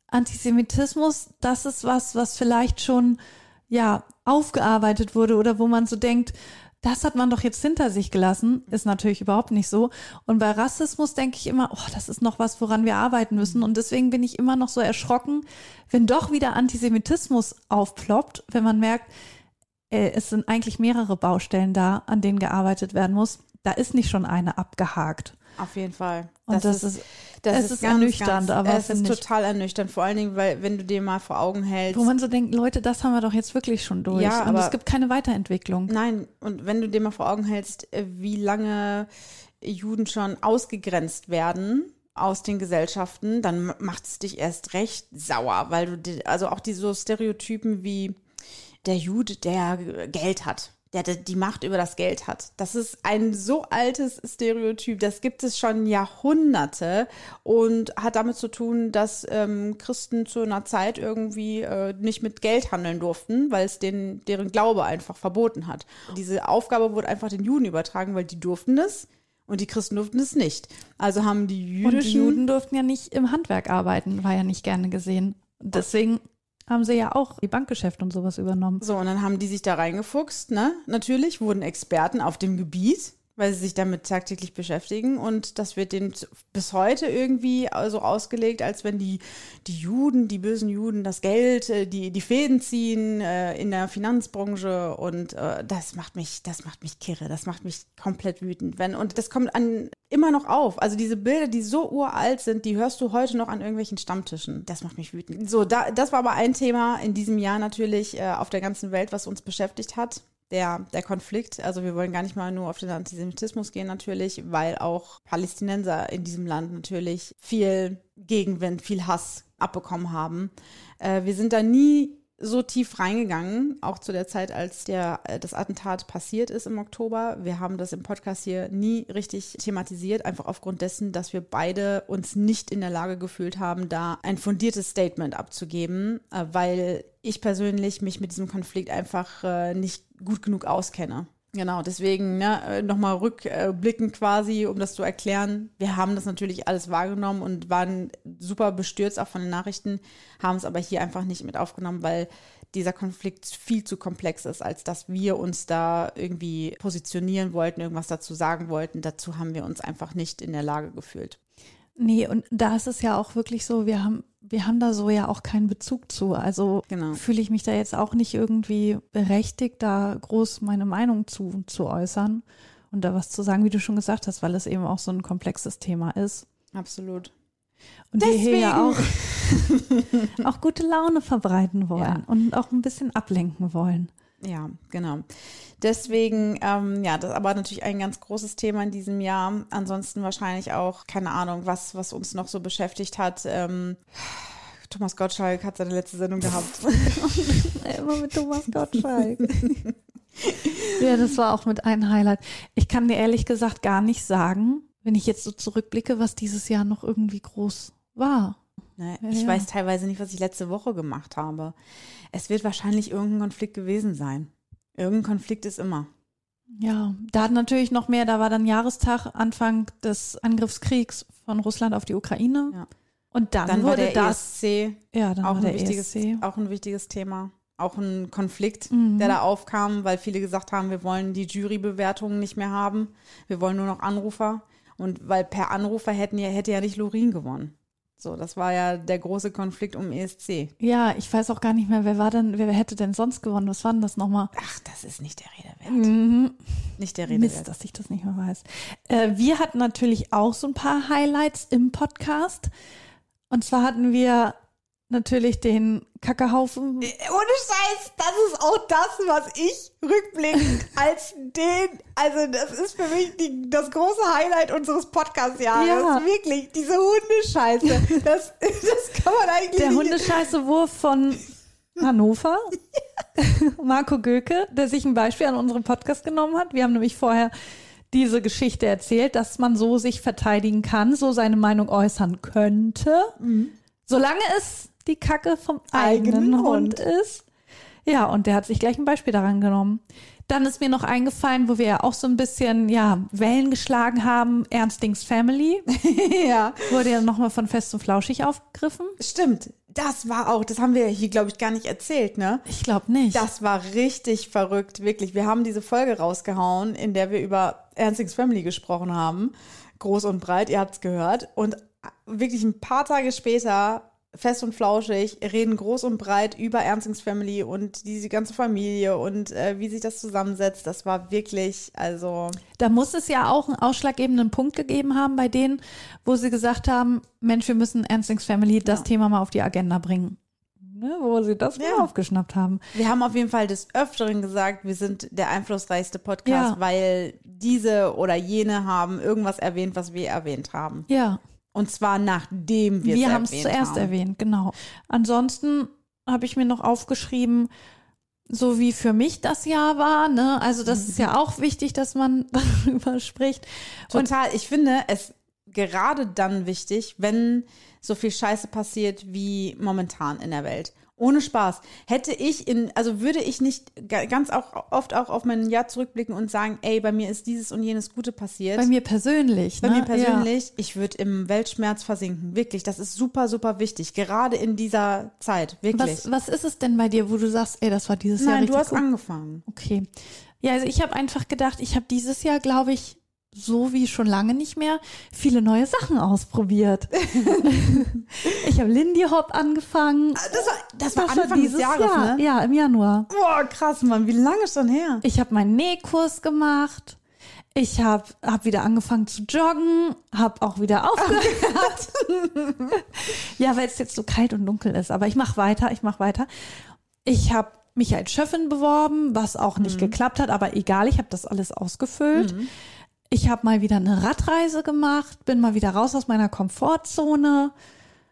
Antisemitismus, das ist was, was vielleicht schon ja aufgearbeitet wurde oder wo man so denkt, das hat man doch jetzt hinter sich gelassen, ist natürlich überhaupt nicht so. Und bei Rassismus denke ich immer, oh, das ist noch was, woran wir arbeiten müssen. Und deswegen bin ich immer noch so erschrocken, wenn doch wieder Antisemitismus aufploppt, wenn man merkt, äh, es sind eigentlich mehrere Baustellen da, an denen gearbeitet werden muss. Da ist nicht schon eine abgehakt. Auf jeden Fall. Und das ist- das es ist ernüchternd, aber es ist total ernüchternd. Vor allen Dingen, weil wenn du dir mal vor Augen hältst, Wo man so denkt, Leute, das haben wir doch jetzt wirklich schon durch. Ja, und aber- es gibt keine Weiterentwicklung. Nein, und wenn du dir mal vor Augen hältst, äh, wie lange Juden schon ausgegrenzt werden aus den Gesellschaften, dann macht es dich erst recht sauer, weil du, also auch die so Stereotypen wie der Jude, der Geld hat, der die Macht über das Geld hat. Das ist ein so altes Stereotyp, das gibt es schon Jahrhunderte und hat damit zu tun, dass ähm, Christen zu einer Zeit irgendwie äh, nicht mit Geld handeln durften, weil es den, deren Glaube einfach verboten hat. Diese Aufgabe wurde einfach den Juden übertragen, weil die durften es und die Christen durften es nicht. Also haben die Und jüdischen die Juden durften ja nicht im Handwerk arbeiten, war ja nicht gerne gesehen. Deswegen haben sie ja auch die Bankgeschäfte und sowas übernommen. So, und dann haben die sich da reingefuchst, ne? Natürlich wurden Experten auf dem Gebiet, weil sie sich damit tagtäglich beschäftigen. Und das wird denen bis heute irgendwie so ausgelegt, als wenn die, die Juden, die bösen Juden, das Geld, äh, die, die Fäden ziehen äh, in der Finanzbranche. Und äh, das macht mich, das macht mich kirre, das macht mich komplett wütend. Wenn, und das kommt an immer noch auf. Also diese Bilder, die so uralt sind, die hörst du heute noch an irgendwelchen Stammtischen. Das macht mich wütend. So, da, das war aber ein Thema in diesem Jahr natürlich äh, auf der ganzen Welt, was uns beschäftigt hat. Der, der Konflikt, also wir wollen gar nicht mal nur auf den Antisemitismus gehen natürlich, weil auch Palästinenser in diesem Land natürlich viel Gegenwind, viel Hass abbekommen haben. Äh, wir sind da nie so tief reingegangen, auch zu der Zeit, als der, äh, das Attentat passiert ist im Oktober. Wir haben das im Podcast hier nie richtig thematisiert, einfach aufgrund dessen, dass wir beide uns nicht in der Lage gefühlt haben, da ein fundiertes Statement abzugeben, äh, weil ich persönlich mich mit diesem Konflikt einfach äh, nicht gut genug auskenne. Genau, deswegen ne, nochmal rückblickend quasi, um das zu erklären. Wir haben das natürlich alles wahrgenommen und waren super bestürzt auch von den Nachrichten, haben es aber hier einfach nicht mit aufgenommen, weil dieser Konflikt viel zu komplex ist, als dass wir uns da irgendwie positionieren wollten, irgendwas dazu sagen wollten. Dazu haben wir uns einfach nicht in der Lage gefühlt. Nee, und da ist es ja auch wirklich so, wir haben, wir haben da so ja auch keinen Bezug zu. Also Genau. fühle ich mich da jetzt auch nicht irgendwie berechtigt, da groß meine Meinung zu, zu äußern und da was zu sagen, wie du schon gesagt hast, weil es eben auch so ein komplexes Thema ist. Absolut. Und wir hier ja auch, auch gute Laune verbreiten wollen Ja. und auch ein bisschen ablenken wollen. Ja, genau. Deswegen, ähm, ja, das ist aber natürlich ein ganz großes Thema in diesem Jahr. Ansonsten wahrscheinlich auch, keine Ahnung, was, was uns noch so beschäftigt hat. Ähm, Thomas Gottschalk hat seine letzte Sendung gehabt. Immer mit Thomas Gottschalk. ja, das war auch mit einem Highlight. Ich kann dir ehrlich gesagt gar nicht sagen, wenn ich jetzt so zurückblicke, was dieses Jahr noch irgendwie groß war. Ne, ich ja. weiß teilweise nicht, was ich letzte Woche gemacht habe. Es wird wahrscheinlich irgendein Konflikt gewesen sein. Irgendein Konflikt ist immer. Ja, da hat natürlich noch mehr, da war dann Jahrestag, Anfang des Angriffskriegs von Russland auf die Ukraine. Ja. Und dann, Dann war wurde das, ESC ja, dann auch war ein, der wichtiges, ESC. auch ein wichtiges Thema. Auch ein Konflikt, Mhm. der da aufkam, weil viele gesagt haben, wir wollen die Jurybewertungen nicht mehr haben. Wir wollen nur noch Anrufer. Und weil per Anrufer hätten ja, hätte ja nicht Lorin gewonnen. So, das war ja der große Konflikt um ESC. Ja, ich weiß auch gar nicht mehr, wer war denn, wer hätte denn sonst gewonnen? Was war denn das nochmal? Ach, das ist nicht der Rede wert. Mhm. Nicht der Rede Mist, wert. dass ich das nicht mehr weiß. Äh, wir hatten natürlich auch so ein paar Highlights im Podcast. Und zwar hatten wir natürlich den Kackehaufen. Ohne Scheiß, das ist auch das, was ich rückblickend als den, also das ist für mich die, das große Highlight unseres Podcast-Jahres. Ja. Wirklich, diese Hundescheiße. Das, das kann man eigentlich Der. Hundescheiße-Wurf von Hannover. Marco Göke, der sich ein Beispiel an unserem Podcast genommen hat. Wir haben nämlich vorher diese Geschichte erzählt, dass man so sich verteidigen kann, so seine Meinung äußern könnte, solange es die Kacke vom eigenen, Eigenen Hund. Hund. ist. Ja, und der hat sich gleich ein Beispiel daran genommen. Dann ist mir noch eingefallen, wo wir ja auch so ein bisschen, ja, Wellen geschlagen haben, Ernstings Family. ja, Wurde ja nochmal von Fest und Flauschig aufgegriffen. stimmt. Das war auch, das haben wir hier, glaube ich, gar nicht erzählt, ne? Ich glaube nicht. Das war richtig verrückt, wirklich. Wir haben diese Folge rausgehauen, in der wir über Ernstings Family gesprochen haben. Groß und breit, ihr habt's gehört. Und wirklich ein paar Tage später, fest und flauschig, reden groß und breit über Ernstings Family und diese ganze Familie und äh, wie sich das zusammensetzt. Das war wirklich, also, Da muss es ja auch einen ausschlaggebenden Punkt gegeben haben bei denen, wo sie gesagt haben, Mensch, wir müssen Ernstings Family das Thema mal auf die Agenda bringen. Ne, wo sie das mal Ja. aufgeschnappt haben. wir haben auf jeden Fall des Öfteren gesagt, wir sind der einflussreichste Podcast, Ja. weil diese oder jene haben irgendwas erwähnt, was wir erwähnt haben. Ja, Und zwar nachdem wir es wir haben es erwähnt zuerst haben. erwähnt, genau. Ansonsten habe ich mir noch aufgeschrieben, so wie für mich das Jahr war, ne? Also das ist ja auch wichtig, dass man darüber spricht. Und Total. Ich finde es gerade dann wichtig, wenn so viel Scheiße passiert wie momentan in der Welt. Ohne Spaß. Hätte ich in, also würde ich nicht ga- ganz auch oft auch auf mein Jahr zurückblicken und sagen, ey, bei mir ist dieses und jenes Gute passiert. bei mir persönlich, Bei ne? mir persönlich, ich würde im Weltschmerz versinken. Wirklich, das ist super, super wichtig. Gerade in dieser Zeit. Ja. Wirklich. Was, was ist es denn bei dir, wo du sagst, ey, das war dieses Jahr Nein, du hast gut? angefangen. Okay. Ja, also ich habe einfach gedacht, ich habe dieses Jahr, glaube ich, so wie schon lange nicht mehr, viele neue Sachen ausprobiert. ich habe Lindy Hop angefangen. Das war, das war Das war Anfang des Jahres, Jahr. ne? Ja, im Januar. Boah, krass, Mann. Wie lange schon her? Ich habe meinen Nähkurs gemacht. Ich habe hab wieder angefangen zu joggen, habe auch wieder aufgehört. ja, weil es jetzt so kalt und dunkel ist. Aber ich mache weiter, ich mache weiter. Ich habe mich als Chefin beworben, was auch nicht geklappt hat, aber egal, ich habe das alles ausgefüllt. Ich habe mal wieder eine Radreise gemacht, bin mal wieder raus aus meiner Komfortzone.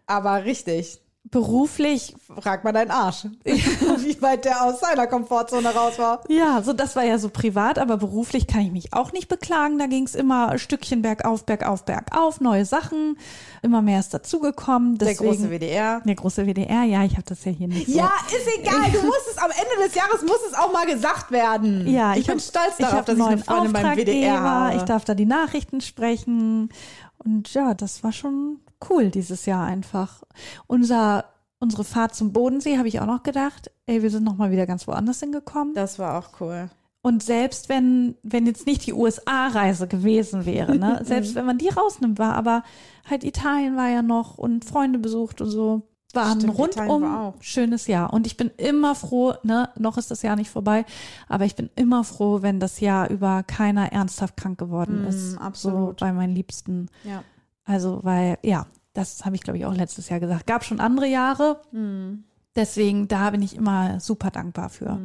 Aber richtig. Beruflich Frag mal deinen Arsch, wie weit der aus seiner Komfortzone raus war. Ja, so das war ja so privat, aber beruflich kann ich mich auch nicht beklagen. Da ging es immer Stückchen bergauf, bergauf, bergauf, neue Sachen, immer mehr ist dazugekommen. Der große WDR. Der große WDR, ja, ich habe das ja hier nicht so. Ja, ist egal. Du musst es am Ende des Jahres muss es auch mal gesagt werden. Ja, ich, bin hab- stolz ich darauf, dass ich eine Freundin beim WDR habe. Ich darf da die Nachrichten sprechen. Und ja, das war schon cool dieses Jahr einfach. Unser, unsere Fahrt zum Bodensee habe ich auch noch gedacht, ey, wir sind noch mal wieder ganz woanders hingekommen. das war auch cool. Und selbst wenn, wenn jetzt nicht die USA-Reise gewesen wäre, ne, selbst wenn man die rausnimmt, war aber halt Italien war ja noch und Freunde besucht und so. War ein Stimmt, rundum war schönes Jahr. Und ich bin immer froh, ne, noch ist das Jahr nicht vorbei, aber ich bin immer froh, wenn das Jahr über keiner ernsthaft krank geworden Mm, ist. So absolut. bei meinen Liebsten. Ja. Also, weil, ja, Das habe ich, glaube ich, auch letztes Jahr gesagt. Gab schon andere Jahre. Hm. Deswegen, da bin ich immer super dankbar für.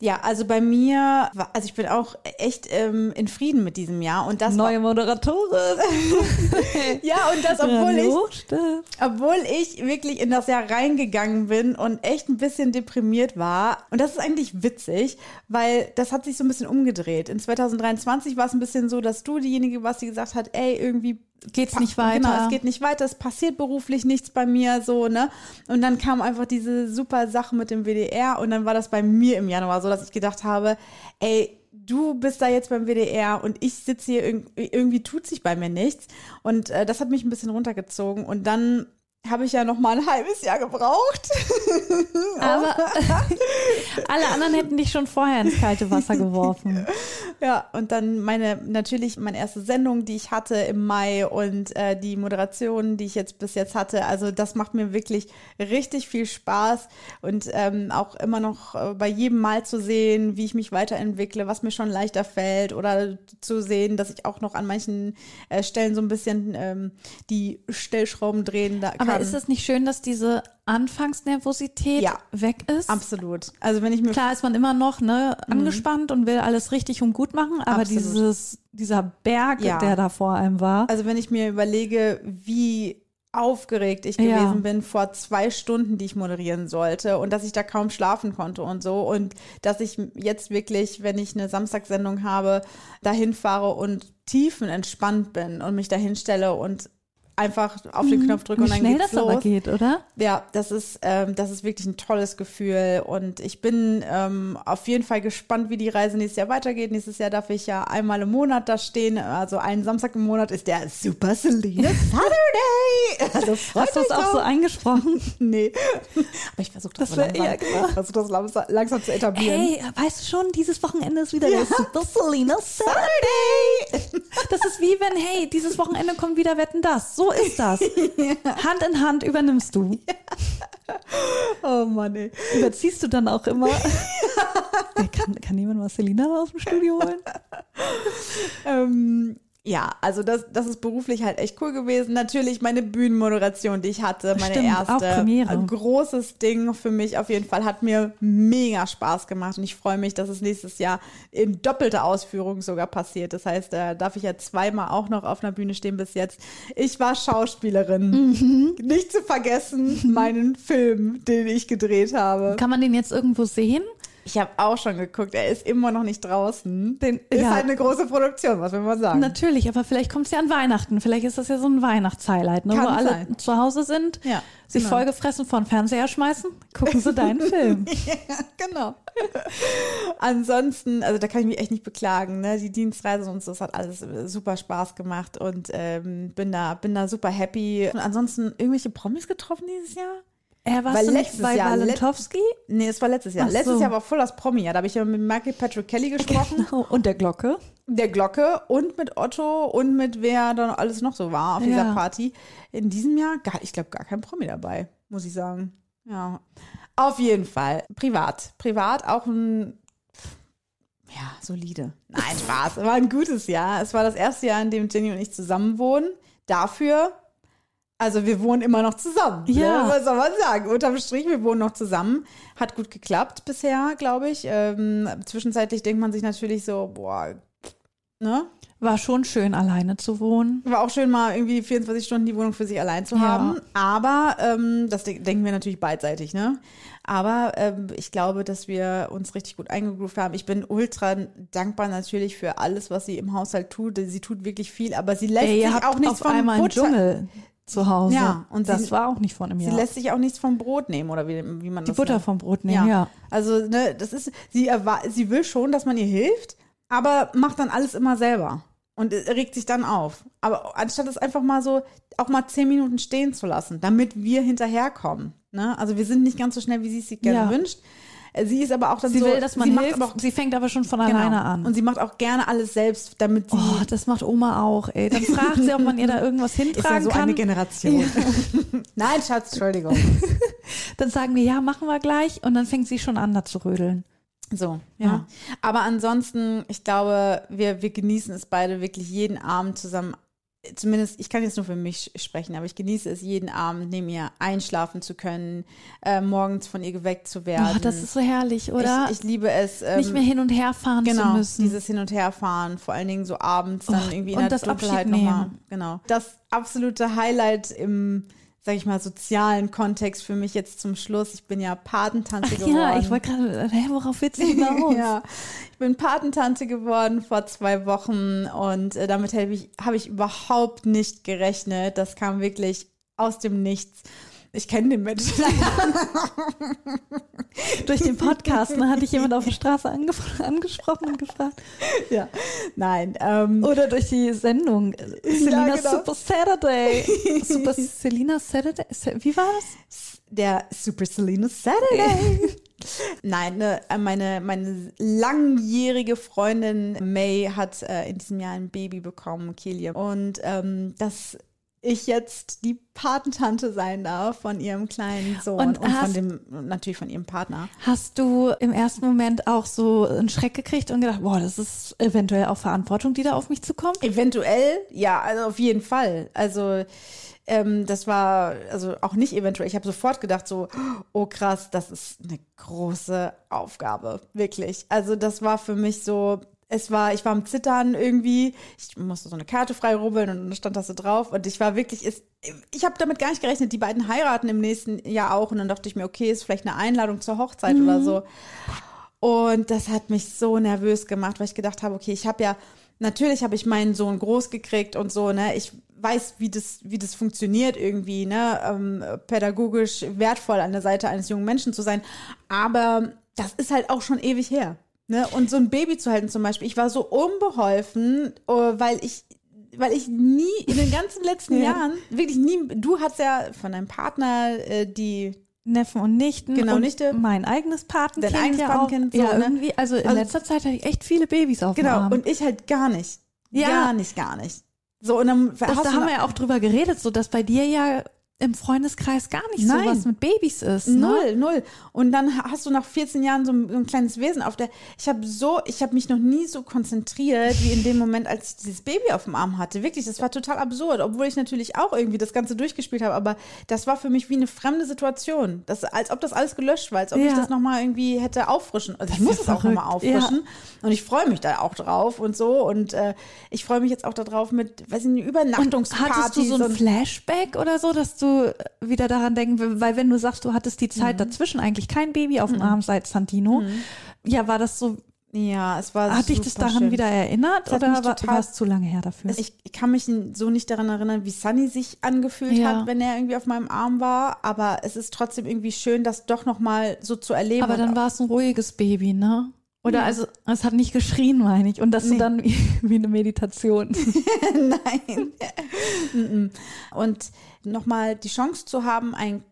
Ja, also bei mir, war- also ich bin auch echt ähm, in Frieden mit diesem Jahr und das Neue Moderatorin. ja und das obwohl ich Hallo, stimmt. obwohl ich wirklich in das Jahr reingegangen bin und echt ein bisschen deprimiert war. Und das ist eigentlich witzig, weil das hat sich so ein bisschen umgedreht. In 2023 war es ein bisschen so, dass du diejenige warst, die gesagt hat, ey, irgendwie Geht's nicht weiter. Genau, es geht nicht weiter, es passiert beruflich nichts bei mir, so, ne? Und dann kam einfach diese super Sache mit dem WDR und dann war das bei mir im Januar so, dass ich gedacht habe, ey, du bist da jetzt beim WDR und ich sitze hier, irg- irgendwie tut sich bei mir nichts. Und äh, das hat mich ein bisschen runtergezogen und dann habe ich ja noch mal ein halbes Jahr gebraucht. Aber alle anderen hätten dich schon vorher ins kalte Wasser geworfen. Ja, und dann meine, natürlich meine erste Sendung, die ich hatte im Mai und äh, die Moderation, die ich jetzt bis jetzt hatte. Also das macht mir wirklich richtig viel Spaß und ähm, auch immer noch äh, bei jedem Mal zu sehen, wie ich mich weiterentwickle, was mir schon leichter fällt oder zu sehen, dass ich auch noch an manchen äh, Stellen so ein bisschen ähm, die Stellschrauben drehen da kann. Aber ist es nicht schön, dass diese Anfangsnervosität Ja. weg ist? Absolut. Also wenn ich mir Klar ist man immer noch ne, angespannt und will alles richtig und gut machen, aber Mhm. Absolut. dieses, dieser Berg, Ja. der da vor einem war, Also wenn ich mir überlege, wie aufgeregt ich Ja. gewesen bin vor zwei Stunden, die ich moderieren sollte und dass ich da kaum schlafen konnte und so und dass ich jetzt wirklich, wenn ich eine Samstagssendung habe, dahin fahre und tiefenentspannt bin und mich dahin stelle und einfach auf den Knopf drücke wie und dann schnell geht's das los. aber geht, oder? Ja, das ist, ähm, das ist wirklich ein tolles Gefühl und ich bin ähm, auf jeden Fall gespannt, wie die Reise nächstes Jahr weitergeht. Nächstes Jahr darf ich ja einmal im Monat da stehen, also einen Samstag im Monat ist der Super Selena Saturday. Also Hast du es auch so eingesprochen? Nee, aber ich versuche das, Das langsam, ich versuch das langsam, langsam zu etablieren. Hey, weißt du schon, dieses Wochenende ist wieder der Super Selena Saturday. Das ist wie wenn, hey, dieses Wochenende kommt wieder Wetten das. So ist das. Hand in Hand übernimmst du. Oh Mann, ey. Überziehst du dann auch immer. Kann, kann jemand mal Selina aus dem Studio holen? Ähm, ja, also das, das ist beruflich halt echt cool gewesen. Natürlich meine Bühnenmoderation, die ich hatte, meine Stimmt, erste. Ein großes Ding für mich auf jeden Fall. Hat mir mega Spaß gemacht und ich freue mich, dass es nächstes Jahr in doppelter Ausführung sogar passiert. Das heißt, da darf ich ja zweimal auch noch auf einer Bühne stehen bis jetzt. Ich war Schauspielerin. Mhm. Nicht zu vergessen, meinen Film, den ich gedreht habe. Kann man den jetzt irgendwo sehen? Ich habe auch schon geguckt, er ist immer noch nicht draußen. Den- ist ja. halt eine große Produktion, was will man sagen. Natürlich, aber vielleicht kommt es ja an Weihnachten. Vielleicht ist das ja so ein Weihnachtshighlight, ne, Kann wo alle sein. zu Hause sind, Ja, sich genau. vollgefressen vor den Fernseher schmeißen, gucken sie deinen Film. genau. Ansonsten, also da kann ich mich echt nicht beklagen. Ne? Die Dienstreise und so, das hat alles äh, super Spaß gemacht und ähm, bin da, bin da super happy. Und ansonsten irgendwelche Promis getroffen dieses Jahr? Er war Weil du letztes bei Jahr- Walentowski? Nee, es war letztes Jahr. Ach letztes so. Jahr war voll das Promi. Ja, da habe ich ja mit Michael Patrick Kelly gesprochen, Genau. Und der Glocke. der Glocke und mit Otto und mit wer dann alles noch so war auf dieser Ja. Party. In diesem Jahr, gar, ich glaube, gar kein Promi dabei, muss ich sagen. Ja. Auf jeden Fall. Privat. Privat auch ein ja, solide. Nein, Spaß. War ein gutes Jahr. Es war das erste Jahr, in dem Jenny und ich zusammen wohnen. Dafür, also wir wohnen immer noch zusammen. Ja. Ne? Was soll man sagen? Unterm Strich, wir wohnen noch zusammen. Hat gut geklappt bisher, glaube ich. Ähm, zwischenzeitlich denkt man sich natürlich so, boah, ne? War schon schön, alleine zu wohnen. War auch schön, mal irgendwie 24 Stunden die Wohnung für sich allein zu Ja. haben. Aber ähm, das de denken wir natürlich beidseitig, ne? Aber ähm, ich glaube, dass wir uns richtig gut eingegroovt haben. Ich bin ultra dankbar natürlich für alles, was sie im Haushalt tut. Sie tut wirklich viel, aber sie lässt Ey, sich auch nichts auf vom einmal Butter. Dschungel zu Hause. Ja, und das sie- war auch nicht vor einem Sie Jahr. lässt sich auch nichts vom Brot nehmen oder wie, wie man die das Butter nennt. vom Brot nehmen, ja. Also, ne, das ist, sie, sie will schon, dass man ihr hilft, aber macht dann alles immer selber und äh, regt sich dann auf. Aber anstatt es einfach mal so, auch mal zehn Minuten stehen zu lassen, damit wir hinterherkommen. Ne? Also, wir sind nicht ganz so schnell, wie sie es sich gerne Ja. wünscht. Sie ist aber auch dann Sie so. will, dass man sie hilft. auch, sie fängt aber schon von genau. alleine an. Und sie macht auch gerne alles selbst, damit sie. oh, das macht Oma auch, ey. Dann fragt sie, ob man ihr da irgendwas ist ja hintragen so kann. eine Generation. Nein, Schatz, Entschuldigung. Dann sagen wir, ja, machen wir gleich. Und dann fängt sie schon an, da zu rödeln. So, Ja. ja. Aber ansonsten, ich glaube, wir, wir genießen es beide wirklich jeden Abend zusammen zumindest, ich kann jetzt nur für mich sprechen, aber ich genieße es jeden Abend, neben ihr einschlafen zu können, äh, morgens von ihr geweckt zu werden. Oh, das ist so herrlich, oder? Ich, ich liebe es. Ähm, Nicht mehr hin und her fahren genau, zu müssen. dieses Hin- und Herfahren, vor allen Dingen so abends dann Och, irgendwie in der das Dunkelheit nochmal. Genau. Das absolute Highlight im, sag ich mal, sozialen Kontext für mich jetzt zum Schluss. Ich bin ja Patentante Ach geworden. ja, ich wollte gerade, hä, worauf willst du hinaus? ja, ich bin Patentante geworden vor zwei Wochen und äh, damit habe ich, habe ich überhaupt nicht gerechnet. Das kam wirklich aus dem Nichts. Ich kenne den Menschen. Durch den Podcast ne, hatte ich jemand auf der Straße angesprochen und gefragt. ja, nein. Ähm, Oder durch die Sendung. Selina genau. Super Saturday. Super Selina Saturday. Sa- Wie war das? der Super Selena Saturday. Nein, ne, meine, meine langjährige Freundin May hat äh, in diesem Jahr ein Baby bekommen, Kilian. Und ähm, dass ich jetzt die Patentante sein darf von ihrem kleinen Sohn Und und, von dem, natürlich von ihrem Partner. Hast du im ersten Moment auch so einen Schreck gekriegt und gedacht, boah, das ist eventuell auch Verantwortung, die da auf mich zukommt? Eventuell, ja, also auf jeden Fall. Also ähm, das war also auch nicht eventuell. Ich habe sofort gedacht so, oh krass, das ist eine große Aufgabe, wirklich. Also das war für mich so. Es war, ich war am Zittern irgendwie. Ich musste so eine Karte freirubbeln und dann stand das so drauf. Und ich war wirklich, ist, ich habe damit gar nicht gerechnet. Die beiden heiraten im nächsten Jahr auch. Und dann dachte ich mir, okay, ist vielleicht eine Einladung zur Hochzeit oder so. Und das hat mich so nervös gemacht, weil ich gedacht habe, okay, ich habe ja, natürlich habe ich meinen Sohn groß gekriegt und so, ne? Ich weiß, wie das, wie das funktioniert irgendwie, ne? Ähm, pädagogisch wertvoll an der Seite eines jungen Menschen zu sein. Aber das ist halt auch schon ewig her. Ne? Und so ein Baby zu halten zum Beispiel, ich war so unbeholfen, äh, weil ich weil ich nie in den ganzen letzten Ja. Jahren, wirklich nie, du hast ja von deinem Partner äh, die Neffen und Nichten. Genau, und Nichte. Mein eigenes Patenkind. Dein eigenes ja Patenkind, auch. so, ja, ne? irgendwie. Also in Also- letzter Zeit hatte ich echt viele Babys auf Genau, und ich halt gar nicht. Ja. Gar nicht, gar nicht. So, und dann das, da haben wir ja auch drüber geredet, so dass bei dir ja im Freundeskreis gar nicht Nein. so was mit Babys ist. Ne? Null, null. Und dann hast du nach 14 Jahren so ein, so ein kleines Wesen auf der. Ich habe so, ich habe mich noch nie so konzentriert wie in dem Moment, als ich dieses Baby auf dem Arm hatte. Wirklich, das war total absurd, obwohl ich natürlich auch irgendwie das Ganze durchgespielt habe. Aber das war für mich wie eine fremde Situation. Das, als ob das alles gelöscht war, als ob Ja. ich das nochmal irgendwie hätte auffrischen. Also ich muss ja es auch nochmal auffrischen. Und ich freue mich da auch drauf und so. Und äh, ich freue mich jetzt auch darauf mit, weiß ich nicht, Und Übernachtungspartys. hattest du so ein und- Flashback oder so, dass du wieder daran denken, weil wenn du sagst, du hattest die Zeit dazwischen eigentlich kein Baby auf dem Arm seit Santino, ja, war das so, ja, es war hat dich das daran schön. wieder erinnert oder war, war es zu lange her dafür? Ich kann mich so nicht daran erinnern, wie Sunny sich angefühlt Ja. hat, wenn er irgendwie auf meinem Arm war. Aber es ist trotzdem irgendwie schön, das doch noch mal so zu erleben. Aber dann war es ein ruhiges Baby, ne? Oder Ja. also, es hat nicht geschrien, meine ich. Und das Nee. dann wie, wie eine Meditation. Nein. Mhm. Und nochmal die Chance zu haben, einen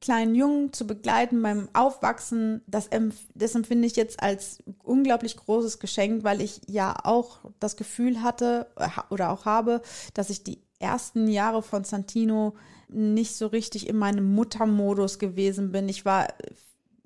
kleinen Jungen zu begleiten beim Aufwachsen, das, das empfinde ich jetzt als unglaublich großes Geschenk, weil ich ja auch das Gefühl hatte äh, oder auch habe, dass ich die ersten Jahre von Santino nicht so richtig in meinem Muttermodus gewesen bin. Ich war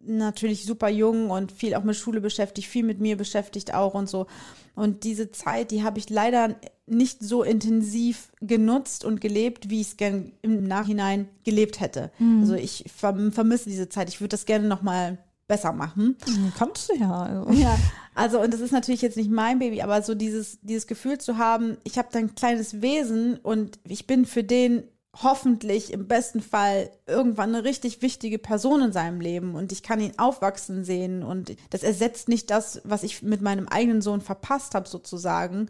natürlich super jung und viel auch mit Schule beschäftigt, viel mit mir beschäftigt auch und so. Und diese Zeit, die habe ich leider nicht so intensiv genutzt und gelebt, wie ich es gern im Nachhinein gelebt hätte. Also ich verm- vermisse diese Zeit. Ich würde das gerne noch mal besser machen. Kannst du ja. Also. Ja, also und das ist natürlich jetzt nicht mein Baby, aber so dieses, dieses Gefühl zu haben, ich habe da ein kleines Wesen und ich bin für den hoffentlich im besten Fall irgendwann eine richtig wichtige Person in seinem Leben und ich kann ihn aufwachsen sehen und das ersetzt nicht das, was ich mit meinem eigenen Sohn verpasst habe sozusagen.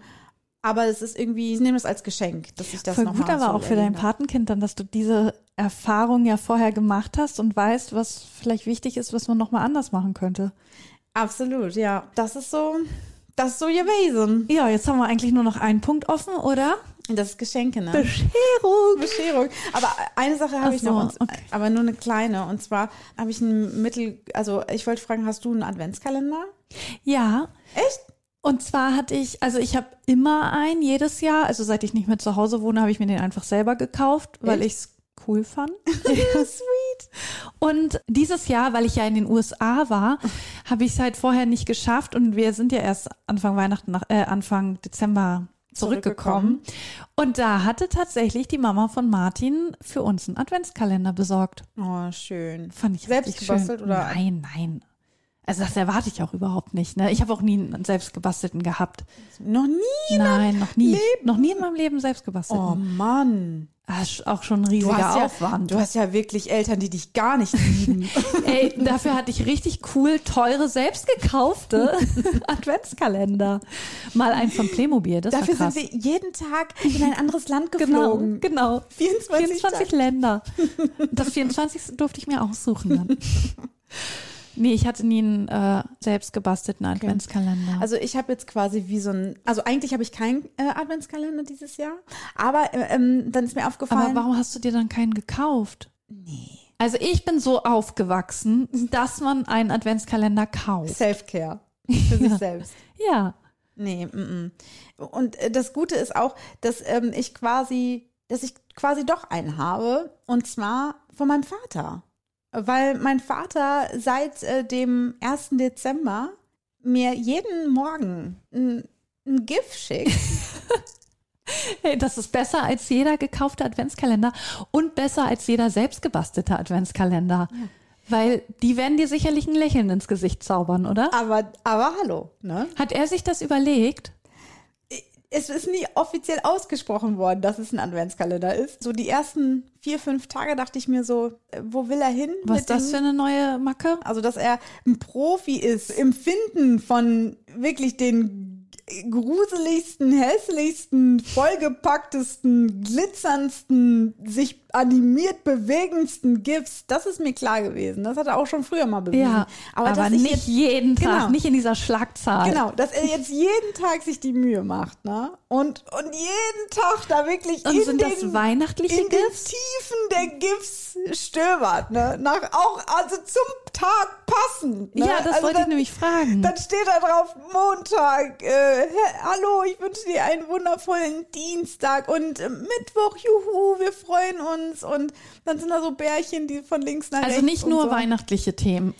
Aber es ist irgendwie, ich nehme das als Geschenk, dass ich das Voll noch gut, aber so auch für dein. Patenkind dann, dass du diese Erfahrung ja vorher gemacht hast und weißt, was vielleicht wichtig ist, was man nochmal anders machen könnte. Absolut, ja. Das ist so, das ist so gewesen. Ja, jetzt haben wir eigentlich nur noch einen Punkt offen, oder? Das ist Geschenke, ne? Bescherung. Bescherung. Aber eine Sache habe ich so, noch, okay. aber nur eine kleine. Und zwar habe ich ein Mittel, also ich wollte fragen, hast du einen Adventskalender? Ja. Echt? Und zwar hatte ich, also ich habe immer einen jedes Jahr, also seit ich nicht mehr zu Hause wohne, habe ich mir den einfach selber gekauft, weil Echt? ich es cool fand. Sweet. Und dieses Jahr, weil ich ja in den USA war, habe ich es halt vorher nicht geschafft und wir sind ja erst Anfang Weihnachten, nach, äh, Anfang Dezember zurückgekommen. Und da hatte tatsächlich die Mama von Martin für uns einen Adventskalender besorgt. Oh, schön. Fand ich Selbst richtig gebastelt schön. oder? Nein, nein. Also das erwarte ich auch überhaupt nicht. Ne? Ich habe auch nie einen selbst gebastelten gehabt. Noch nie? Nein, noch nie. Leben? Noch nie in meinem Leben selbst gebastelt. Oh Mann. Das ist auch schon ein Du riesiger hast, ja, Aufwand. du hast ja wirklich Eltern, die dich gar nicht lieben. Ey, dafür hatte ich richtig cool, teure, selbst gekaufte Adventskalender. Mal einen von Playmobil, das Dafür sind wir jeden Tag in ein anderes Land genau, geflogen. genau. 24, 24 Tage. Länder. Das 24. durfte ich mir aussuchen dann. Nee, ich hatte nie einen äh, selbst gebastelten Adventskalender. Also ich habe jetzt quasi wie so ein, also eigentlich habe ich keinen äh, Adventskalender dieses Jahr, aber äh, ähm, dann ist mir aufgefallen, Aber warum hast du dir dann keinen gekauft? nee, Also ich bin so aufgewachsen, dass man einen Adventskalender kauft. Self-Care für sich selbst. Ja. Nee, mm, mm. und äh, das Gute ist auch, dass ähm, ich quasi, dass ich quasi doch einen habe und zwar von meinem Vater. Weil mein Vater seit äh, dem 1. Dezember mir jeden Morgen ein, ein GIF schickt. Hey, das ist besser als jeder gekaufte Adventskalender und besser als jeder selbst gebastelte Adventskalender. Weil die werden dir sicherlich ein Lächeln ins Gesicht zaubern, oder? aber, aber hallo, ne? Hat er sich das überlegt? Es ist nie offiziell ausgesprochen worden, dass es ein Adventskalender ist. So die ersten vier, fünf Tage dachte ich mir so, äh, wo will er hin? Was ist das für eine neue Macke? Also, dass er ein Profi ist im Finden von wirklich den gruseligsten, hässlichsten, vollgepacktesten, glitzerndsten, sich animiert bewegendsten GIFs. Das ist mir klar gewesen. Das hat er auch schon früher mal bewiesen. Ja, aber, ich nicht jetzt- jeden Tag, Genau. nicht in dieser Schlagzahl. Genau, dass er jetzt jeden Tag sich die Mühe macht, ne? Und, und jeden Tag da wirklich Und in sind den, das weihnachtliche in den GIFs? Tiefen der GIFs stöbert, ne? Nach auch, also zum Tag passend. Ne? Ja, das also wollte ich dann- nämlich fragen. Dann steht da drauf Montag, äh, hallo, ich wünsche dir einen wundervollen Dienstag und äh, Mittwoch, juhu, wir freuen uns. Und dann sind da so Bärchen, die von links nach rechts. Also nicht nur so. weihnachtliche Themen.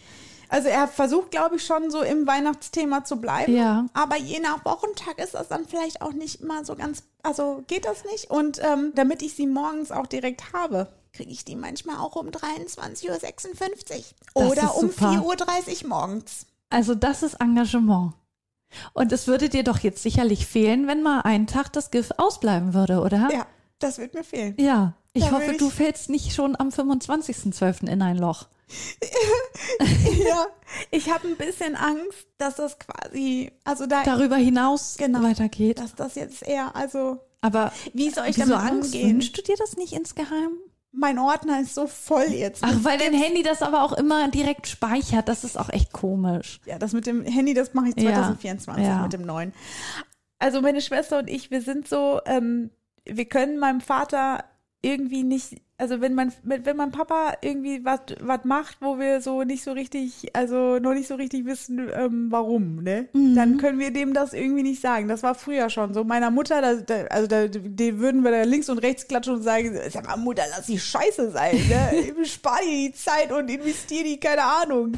Also er versucht, glaube ich, schon so im Weihnachtsthema zu bleiben. Ja. Aber je nach Wochentag ist das dann vielleicht auch nicht immer so ganz, also geht das nicht. Und ähm, damit ich sie morgens auch direkt habe, kriege ich die manchmal auch um 23.56 Uhr. Oder um super. 4.30 Uhr morgens. Also das ist Engagement. Und es würde dir doch jetzt sicherlich fehlen, wenn mal einen Tag das GIF ausbleiben würde, oder? Ja, das wird mir fehlen. Ja. Ich Da hoffe, ich- du fällst nicht schon am 25.12. in ein Loch. ja, ich habe ein bisschen Angst, dass das quasi, also da, Darüber hinaus Genau. weitergeht. dass das jetzt eher, also Aber wie soll ich damit Angst? umgehen? Wünschst du dir das nicht insgeheim? Mein Ordner ist so voll jetzt. Ach, weil dein Handy das aber auch immer direkt speichert. Das ist auch echt komisch. Ja, das mit dem Handy, das mache ich Ja, 2024 ja. mit dem neuen. Also meine Schwester und ich, wir sind so, ähm, wir können meinem Vater irgendwie nicht, also wenn mein, wenn mein Papa irgendwie was was macht, wo wir so nicht so richtig, also noch nicht so richtig wissen, ähm, warum, ne? Mhm. Dann können wir dem das irgendwie nicht sagen. Das war früher schon so. Meiner Mutter, da, da, also da, die würden wir da links und rechts klatschen und sagen, sag mal, Mutter, lass die Scheiße sein, ne? Spar dir die Zeit und investier die, keine Ahnung,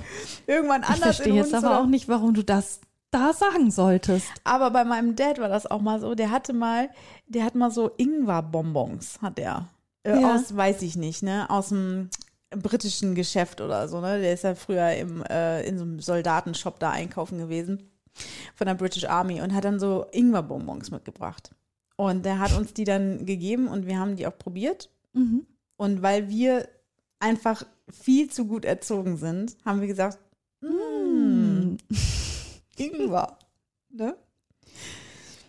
irgendwann Ich anders verstehe in jetzt uns aber oder- auch nicht, warum du das da sagen solltest. aber bei meinem Dad war das auch mal so. Der hatte mal, der hat mal so Ingwer-Bonbons, hat er. Äh, Ja. Aus, weiß ich nicht, ne? Aus dem britischen Geschäft oder so, ne? Der ist ja früher im, äh, in so einem Soldatenshop da einkaufen gewesen. Von der British Army und hat dann so Ingwer-Bonbons mitgebracht. Und der hat uns die dann gegeben und wir haben die auch probiert. Mhm. Und weil wir einfach viel zu gut erzogen sind, haben wir gesagt, mm, Ingwer. Ne?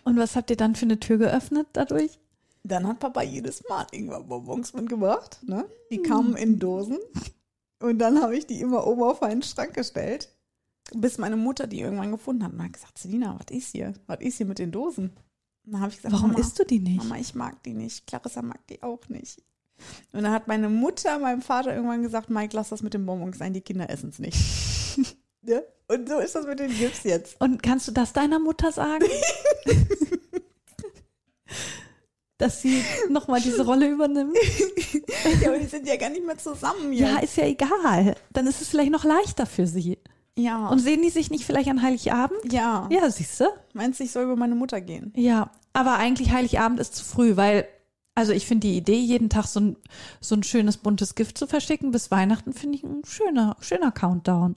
Und was habt ihr dann für eine Tür geöffnet dadurch? Dann hat Papa jedes Mal Ingwer-Bonbons mitgebracht. Ne? Die kamen in Dosen. Und dann habe ich die immer oben auf einen Schrank gestellt. Bis meine Mutter die irgendwann gefunden hat und hat gesagt, Selina, was ist hier? Was ist hier mit den Dosen? Und dann habe ich gesagt, Warum Mama, isst du die nicht? Mama, ich mag die nicht. Clarissa mag die auch nicht. Und dann hat meine Mutter meinem Vater irgendwann gesagt, Mike, lass das mit den Bonbons sein, die Kinder essen es nicht. Ja? Und so ist das mit den Gips jetzt. Und kannst du das deiner Mutter sagen? Dass sie nochmal diese Rolle übernimmt? Ja, aber die sind ja gar nicht mehr zusammen Ja, jetzt. ist ja egal. Dann ist es vielleicht noch leichter für sie. Ja. Und sehen die sich nicht vielleicht an Heiligabend? ja. Ja, siehst du? Meinst du, ich soll über meine Mutter gehen? Ja, aber eigentlich Heiligabend ist zu früh, weil, also ich finde die Idee, jeden Tag so ein, so ein schönes buntes Gift zu verschicken bis Weihnachten, finde ich ein schöner, schöner Countdown.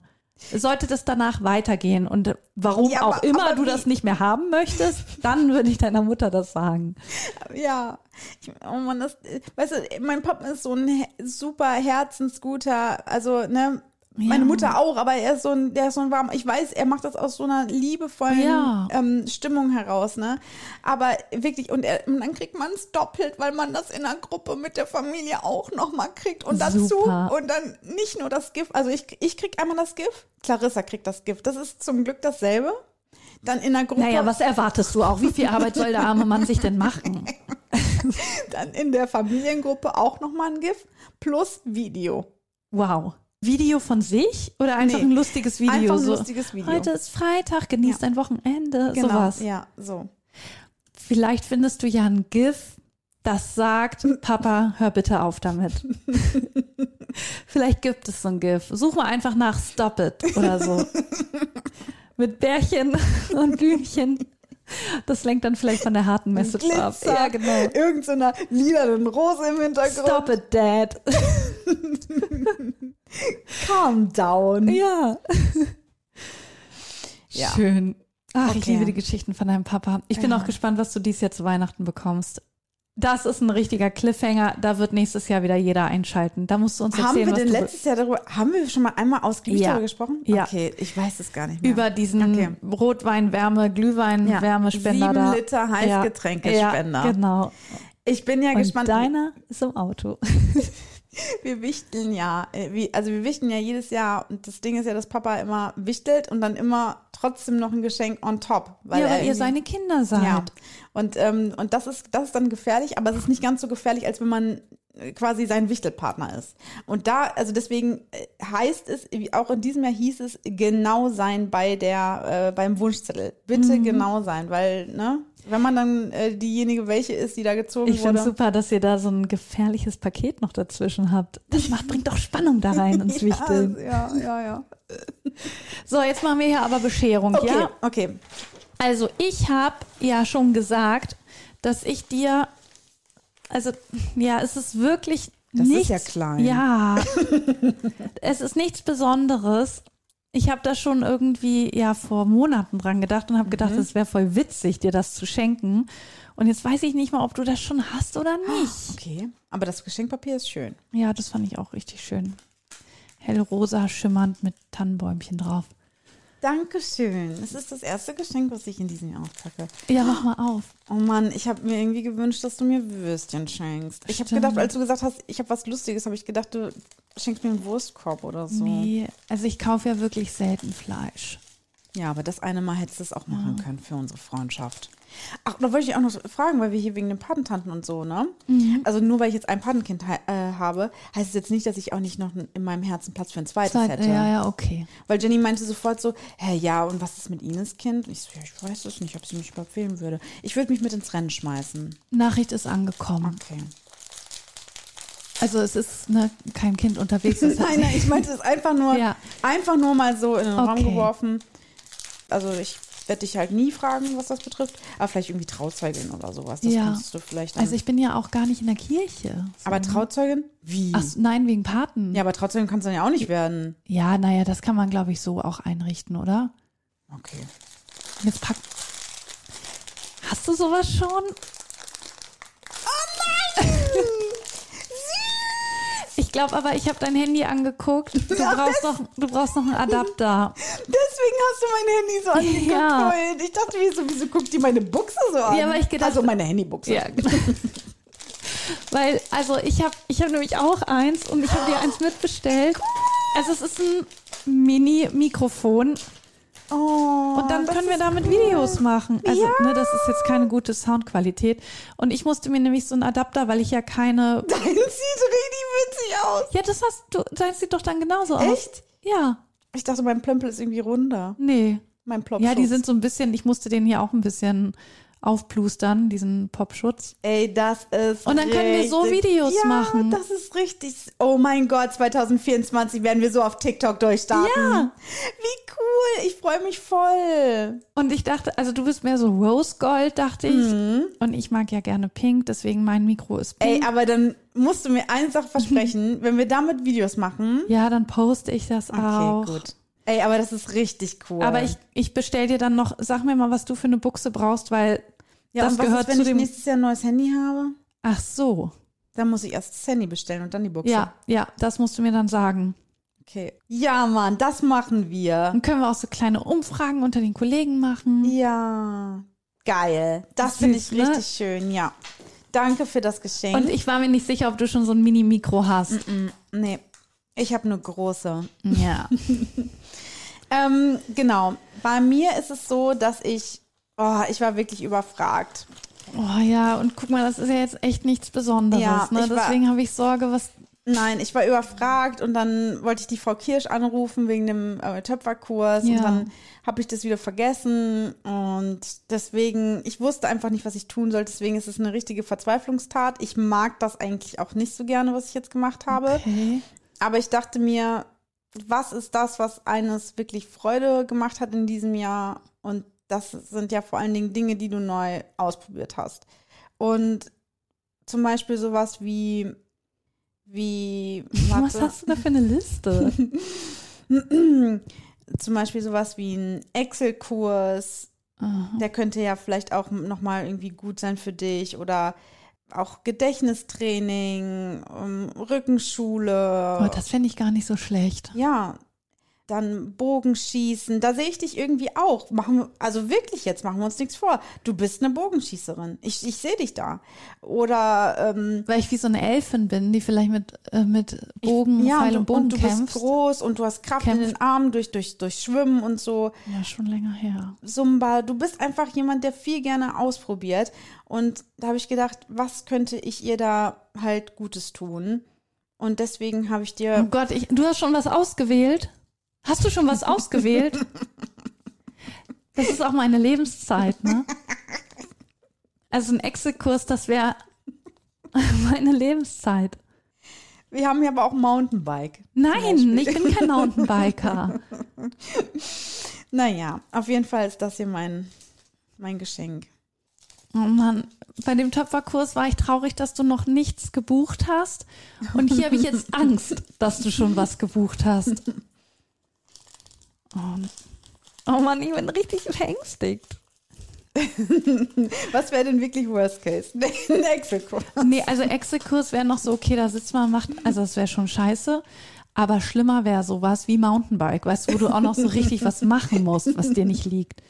Sollte das danach weitergehen und warum Ja, auch aber- immer aber du wie- das nicht mehr haben möchtest, dann würde ich deiner Mutter das sagen. Ja, ich, oh Mann, das, weißt du, mein Papa ist so ein super herzensguter, also, ne, meine Ja. Mutter auch, aber er ist so ein, der ist so ein warm, ich weiß, er macht das aus so einer liebevollen Ja. ähm, Stimmung heraus, ne, aber wirklich, und, er, und dann kriegt man es doppelt, weil man das in der Gruppe mit der Familie auch nochmal kriegt und dazu, Super. und dann nicht nur das Gift, also ich, ich krieg einmal das Gift, Clarissa kriegt das Gift, das ist zum Glück dasselbe. Dann in der Gruppe. Naja, was erwartest du auch? Wie viel Arbeit soll der arme Mann sich denn machen? dann in der Familiengruppe auch nochmal ein GIF plus Video. Wow. Video von sich oder einfach Nee, ein lustiges Video? einfach ein so, lustiges Video. Heute ist Freitag, genießt Ja. ein Wochenende, Genau. sowas. Ja, so. Vielleicht findest du ja ein GIF, das sagt, Papa, hör bitte auf damit. Vielleicht gibt es so ein GIF. Such mal einfach nach Stop It oder so. Mit Bärchen und Blümchen. Das lenkt dann vielleicht von der harten Message ab. Glitzer. Ja, genau. Irgend so einer lilanen Rose im Hintergrund. Stop it, Dad. Calm down. Ja. Ja. Schön. Ach, ich Okay. liebe die Geschichten von deinem Papa. Ich bin Ja. auch gespannt, was du dies Jahr zu Weihnachten bekommst. Das ist ein richtiger Cliffhanger. Da wird nächstes Jahr wieder jeder einschalten. Da musst du uns Haben erzählen, wir was denn letztes Jahr darüber, haben wir schon mal einmal ausgiebig Ja. darüber gesprochen? Ja. Okay, ich weiß es gar nicht mehr. über diesen Okay. Rotwein-Wärme, Glühwein-Wärmespender Sieben da. Liter Heißgetränkespender. Ja, genau. Ich bin ja Und gespannt. deiner ist im Auto. Wir wichteln ja, äh, also wir wichteln ja jedes Jahr und das Ding ist ja, dass Papa immer wichtelt und dann immer trotzdem noch ein Geschenk on top. Weil ja, er weil ihr seine Kinder seid. Ja. Und, ähm, und das ist, das ist dann gefährlich, aber es ist nicht ganz so gefährlich, als wenn man äh, quasi sein Wichtelpartner ist. Und da, also deswegen äh, heißt es, auch in diesem Jahr hieß es, genau sein bei der, äh, beim Wunschzettel. Bitte Mhm. genau sein, weil, ne, wenn man dann äh, diejenige welche ist, die da gezogen Ich finde wurde. super, dass ihr da so ein gefährliches Paket noch dazwischen habt. Das macht, bringt doch Spannung da rein ins Wichteln. Ja, ja, ja. So, jetzt machen wir hier aber Bescherung, Okay, ja? okay. Also ich habe ja schon gesagt, dass ich dir, also ja, es ist wirklich Das ist nichts, ja klein. Ja, es ist nichts Besonderes. Ich habe da schon irgendwie ja vor Monaten dran gedacht und habe gedacht, Mhm. es wäre voll witzig, dir das zu schenken. Und jetzt weiß ich nicht mal, ob du das schon hast oder nicht. Okay. Aber das Geschenkpapier ist schön. Ja, das fand ich auch richtig schön. Hellrosa schimmernd mit Tannenbäumchen drauf. Dankeschön. Es ist das erste Geschenk, was ich in diesem Jahr auspacke. Ja, mach mal auf. Oh Mann, ich habe mir irgendwie gewünscht, dass du mir Würstchen schenkst. Ich habe gedacht, als du gesagt hast, ich habe was Lustiges, habe ich gedacht, du schenkst mir einen Wurstkorb oder so. Nee, also ich kaufe ja wirklich selten Fleisch. Ja, aber das eine Mal hättest du es auch machen können für unsere Freundschaft. Ach, da wollte ich auch noch fragen, weil wir hier wegen den Patentanten und so, ne? Also nur weil ich jetzt ein Patenkind äh, habe, heißt es jetzt nicht, dass ich auch nicht noch in meinem Herzen Platz für ein zweites Zeit, hätte. ja, ja, okay. Weil Jenny meinte sofort so, hä, ja, und was ist mit Ines Kind? Und ich so, ja, ich weiß es nicht, ob sie mich überhaupt wählen würde. Ich würde mich mit ins Rennen schmeißen. Nachricht ist angekommen. Okay. Also es ist ne, kein Kind unterwegs. Nein, nein, ich meinte es einfach nur, Ja. einfach nur mal so in den Raum Okay. geworfen. Also ich werde dich halt nie fragen, was das betrifft, aber vielleicht irgendwie Trauzeugen oder sowas. Das Ja. kannst du vielleicht. Also ich bin ja auch gar nicht in der Kirche. So, aber ne? Trauzeugin? Wie? Ach, nein, wegen Paten. Ja, aber Trauzeugin kannst du dann ja auch nicht werden. Ja, naja, das kann man, glaube ich, so auch einrichten, oder? Okay. Jetzt pack. Hast du sowas schon? Oh nein! Ich glaube aber, ich habe dein Handy angeguckt. Du brauchst, noch, du brauchst noch einen Adapter. Deswegen hast du mein Handy so angeguckt. Ja. Ich dachte, wieso, wieso guckt die meine Buchse so an? Ja, weil ich gedacht- Also meine Handybuchse. Ja, genau. Weil, also ich habe ich hab nämlich auch eins und ich habe dir eins mitbestellt. Also es ist ein Mini-Mikrofon Oh, und dann können wir damit cool. Videos machen. Also, Ja. ne, das ist jetzt keine gute Soundqualität. Und ich musste mir nämlich so einen Adapter, weil ich ja keine. Dein sieht witzig aus. Ja, das hast du. Deins sieht doch dann genauso aus. Echt? Ja. Ich dachte, mein Plömpel ist irgendwie runder. Nee. Mein Plop. Ja, die sind so ein bisschen, ich musste den hier auch ein bisschen aufplustern, diesen Popschutz. Ey, das ist Und dann können wir so Videos ja, machen. das ist richtig. Oh mein Gott, 2024 werden wir so auf TikTok durchstarten. Ja. Wie cool. Ich freue mich voll. Und ich dachte, also du bist mehr so Rose Gold, dachte ich. Und ich mag ja gerne Pink, deswegen mein Mikro ist Ey, Pink. aber dann musst du mir eine Sache versprechen, wenn wir damit Videos machen. ja, dann poste ich das Okay, auch. gut. Ey, aber das ist richtig cool. Aber ich, ich bestell dir dann noch, sag mir mal, was du für eine Buchse brauchst, weil ja, das und was gehört ist, wenn zu ich dem. nächstes Jahr ein neues Handy habe? Ach so. Dann muss ich erst das Handy bestellen und dann die Buchse. Ja, ja, das musst du mir dann sagen. Okay. Ja, Mann, das machen wir. Dann können wir auch so kleine Umfragen unter den Kollegen machen. Ja. Geil. Das finde ich ne? richtig schön, ja. Danke für das Geschenk. Und ich war mir nicht sicher, ob du schon so ein Mini-Mikro hast. nee, ich habe eine große. Ja. Ähm, genau. Bei mir ist es so, dass ich, oh, ich war wirklich überfragt. Oh ja, und guck mal, das ist ja jetzt echt nichts Besonderes. Ja, ne? Deswegen habe ich Sorge, was. Nein, ich war überfragt und dann wollte ich die Frau Kirsch anrufen wegen dem äh, Töpferkurs Ja. und dann habe ich das wieder vergessen und deswegen, ich wusste einfach nicht, was ich tun soll. Deswegen ist es eine richtige Verzweiflungstat. Ich mag das eigentlich auch nicht so gerne, was ich jetzt gemacht habe. Okay. Aber ich dachte mir, was ist das, was eines wirklich Freude gemacht hat in diesem Jahr? Und das sind ja vor allen Dingen Dinge, die du neu ausprobiert hast. Und zum Beispiel sowas wie, wie, Was warte, hast du da für eine Liste? zum Beispiel sowas wie ein Excel-Kurs, der könnte ja vielleicht auch nochmal irgendwie gut sein für dich oder auch Gedächtnistraining, ähm, Rückenschule. oh, das fände ich gar nicht so schlecht. Ja, dann Bogenschießen. Da sehe ich dich irgendwie auch. Machen, wir- also wirklich jetzt, machen wir uns nichts vor. Du bist eine Bogenschießerin. Ich, ich sehe dich da. Oder ähm, Weil ich wie so eine Elfin bin, die vielleicht mit, äh, mit Bogen, ja, Pfeil und, und du- Bogen und du kämpft. bist groß und du hast Kraft in Kämpft. den Armen durch, durch, durch Schwimmen und so. Ja, schon länger her. Zumba. Du bist einfach jemand, der viel gerne ausprobiert. Und da habe ich gedacht, was könnte ich ihr da halt Gutes tun? Und deswegen habe ich Oh dir. Gott, ich, du hast schon was ausgewählt? Hast du schon was ausgewählt? Das ist auch meine Lebenszeit, ne? Also ein Excel-Kurs, das wäre meine Lebenszeit. Wir haben hier aber auch Mountainbike. Nein, ich bin kein Mountainbiker. Naja, auf jeden Fall ist das hier mein, mein Geschenk. Oh Mann, bei dem Töpferkurs war ich traurig, dass du noch nichts gebucht hast. Und hier habe ich jetzt Angst, dass du schon was gebucht hast. Oh, oh Mann, ich bin richtig verängstigt. Was wäre denn wirklich Worst Case? Ein Excel-Kurs. Nee, also Excel-Kurs wäre noch so, okay, da sitzt man, macht, also das wäre schon scheiße. Aber schlimmer wäre sowas wie Mountainbike, weißt du, wo du auch noch so richtig was machen musst, was dir nicht liegt.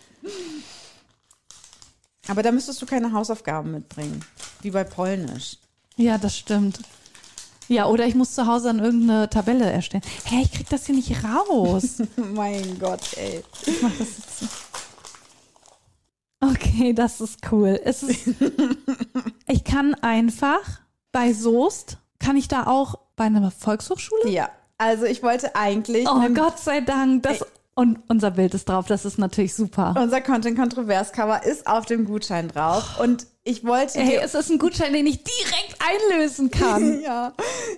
Aber da müsstest du keine Hausaufgaben mitbringen. Wie bei Polnisch. Ja, das stimmt. Ja, oder ich muss zu Hause dann irgendeine Tabelle erstellen. Hey, ich krieg das hier nicht raus. mein Gott, ey. Ich mach das jetzt so. Okay, das ist cool. Es ist, ich kann einfach bei Soest, kann ich da auch bei einer Volkshochschule? Ja, also ich wollte eigentlich. Oh Gott sei Dank. Das, und unser Bild ist drauf, das ist natürlich super. Unser Content Kontrovers Cover ist auf dem Gutschein drauf. Und ich wollte Hey, dir. es ist ein Gutschein, den ich direkt einlösen kann. ja,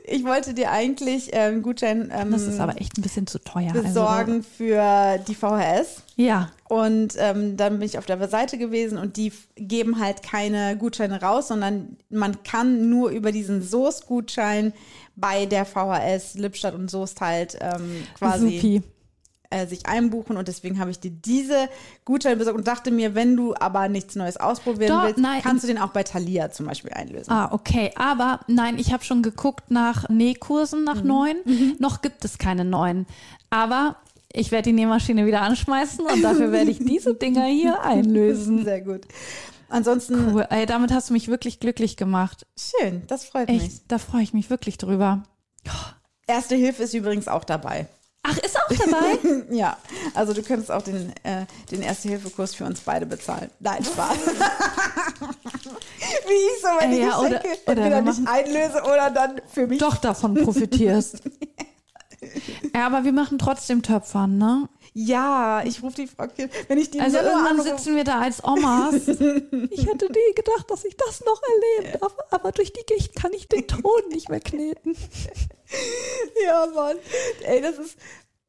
ich wollte dir eigentlich ähm, einen Gutschein ähm, Das ist aber echt ein bisschen zu teuer. also- besorgen für die VHS. ja, Und ähm, dann bin ich auf der Seite gewesen und die geben halt keine Gutscheine raus, sondern man kann nur über diesen Soest-Gutschein bei der VHS Lippstadt und Soest halt ähm, quasi supi. Äh, sich einbuchen. Und deswegen habe ich dir diese Gutscheine besorgt und dachte mir, wenn du aber nichts Neues ausprobieren Doch, willst, nein. kannst du den auch bei Thalia zum Beispiel einlösen. Ah, okay. Aber nein, ich habe schon geguckt nach Nähkursen, Mhm. nach neuen. Noch gibt es keine neuen. Aber ich werde die Nähmaschine wieder anschmeißen und dafür werde ich diese Dinger hier einlösen. Sehr gut. Ansonsten, Cool. Ey, damit hast du mich wirklich glücklich gemacht. schön, das freut mich. Echt, da freue ich mich wirklich drüber. Erste Hilfe ist übrigens auch dabei. Ach, ist auch dabei? Ja, also du könntest auch den, äh, den Erste-Hilfe-Kurs für uns beide bezahlen. Nein, Spaß. Wie ich so meine Äh, ja, oder- Geschenke oder entweder nicht einlöse oder dann für mich. Doch davon profitierst. Ja, aber wir machen trotzdem Töpfern, ne? Ja, ich rufe die Frau Kiel. Wenn ich die Also irgendwann anrufe- sitzen wir da als Omas. Ich hätte nie gedacht, dass ich das noch erleben darf, aber durch die Gicht kann ich den Ton nicht mehr kneten. Ja, Mann. Ey, das ist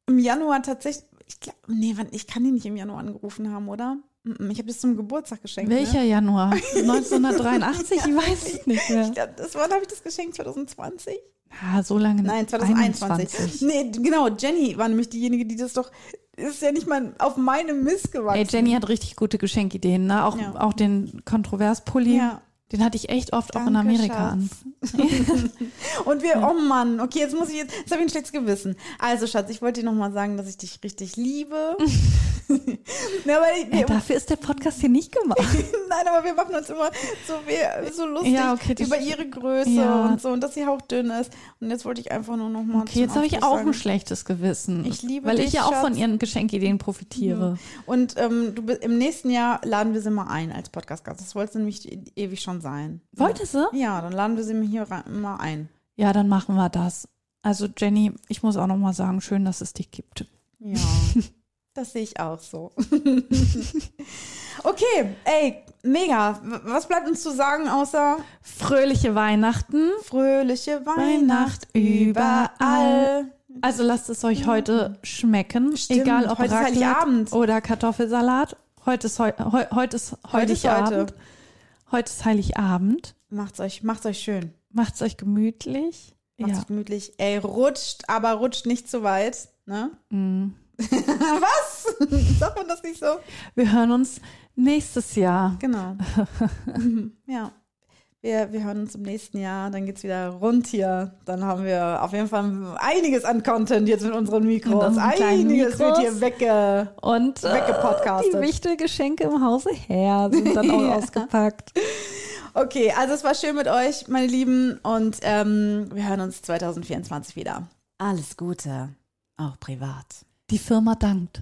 im Januar tatsächlich. Ich glaub, nee, ich kann die nicht im Januar angerufen haben, oder? Ich habe das zum Geburtstag geschenkt. Welcher Ne? Januar? 1983? Ich weiß es nicht mehr. Ich glaub, das wann habe ich das geschenkt? 2020? Ja, so lange Nein, 2021. Nee, genau. Jenny war nämlich diejenige, die das doch. Ist ja nicht mal auf meinem Mist gewachsen. Ey, Jenny hat richtig gute Geschenkideen, ne? Auch, Ja. auch den Kontroverspulli. Ja. Den hatte ich echt oft auch in Danke, Amerika an. Und wir, oh Mann, okay, jetzt muss ich jetzt, jetzt habe ich ein schlechtes Gewissen. Also, Schatz, ich wollte dir nochmal sagen, dass ich dich richtig liebe. Na, aber ich, Ey, dafür ist der Podcast hier nicht gemacht. nein, aber wir machen uns immer so, we- so lustig Ja, okay, über ihre Größe Ja. und so und dass sie hauchdünn ist. Und jetzt wollte ich einfach nur nochmal. Okay, jetzt habe ich auch ein schlechtes Gewissen. Ich liebe Weil dich, ich ja auch von Schatz. ihren Geschenkideen profitiere. Und ähm, du, im nächsten Jahr laden wir sie mal ein als Podcast-Gast. Das wollte nämlich e- ewig schon sein. Wollte sie? Ja, dann laden wir sie hier mal ein. Ja, dann machen wir das. Also Jenny, ich muss auch noch mal sagen, schön, dass es dich gibt. Ja, das sehe ich auch so. okay, ey, mega. Was bleibt uns zu sagen außer Fröhliche Weihnachten. fröhliche Weihnacht Weihnacht überall? Also lasst es euch heute schmecken, Stimmt, egal ob heute Raclette oder Kartoffelsalat. Heute ist, heu, heu, heute ist Heute ist Heiligabend. Heute ist Heiligabend. Macht's euch, macht's euch schön. Macht's euch gemütlich. Macht's Ja. euch gemütlich. Ey, rutscht, aber rutscht nicht zu weit. Ne? Mm. Was? Sagt man das nicht so? Wir hören uns nächstes Jahr. Genau. Mhm, ja. Wir, wir hören uns im nächsten Jahr, dann geht's wieder rund hier. Dann haben wir auf jeden Fall einiges an Content jetzt mit unseren Mikros. Einiges wird Mikros. hier wegge. Und äh, Weggepodcastet. die Wichtelgeschenke im Hause her sind dann auch Ja. ausgepackt. Okay, also es war schön mit euch, meine Lieben. Und ähm, wir hören uns 2024 wieder. Alles Gute, auch privat. Die Firma dankt.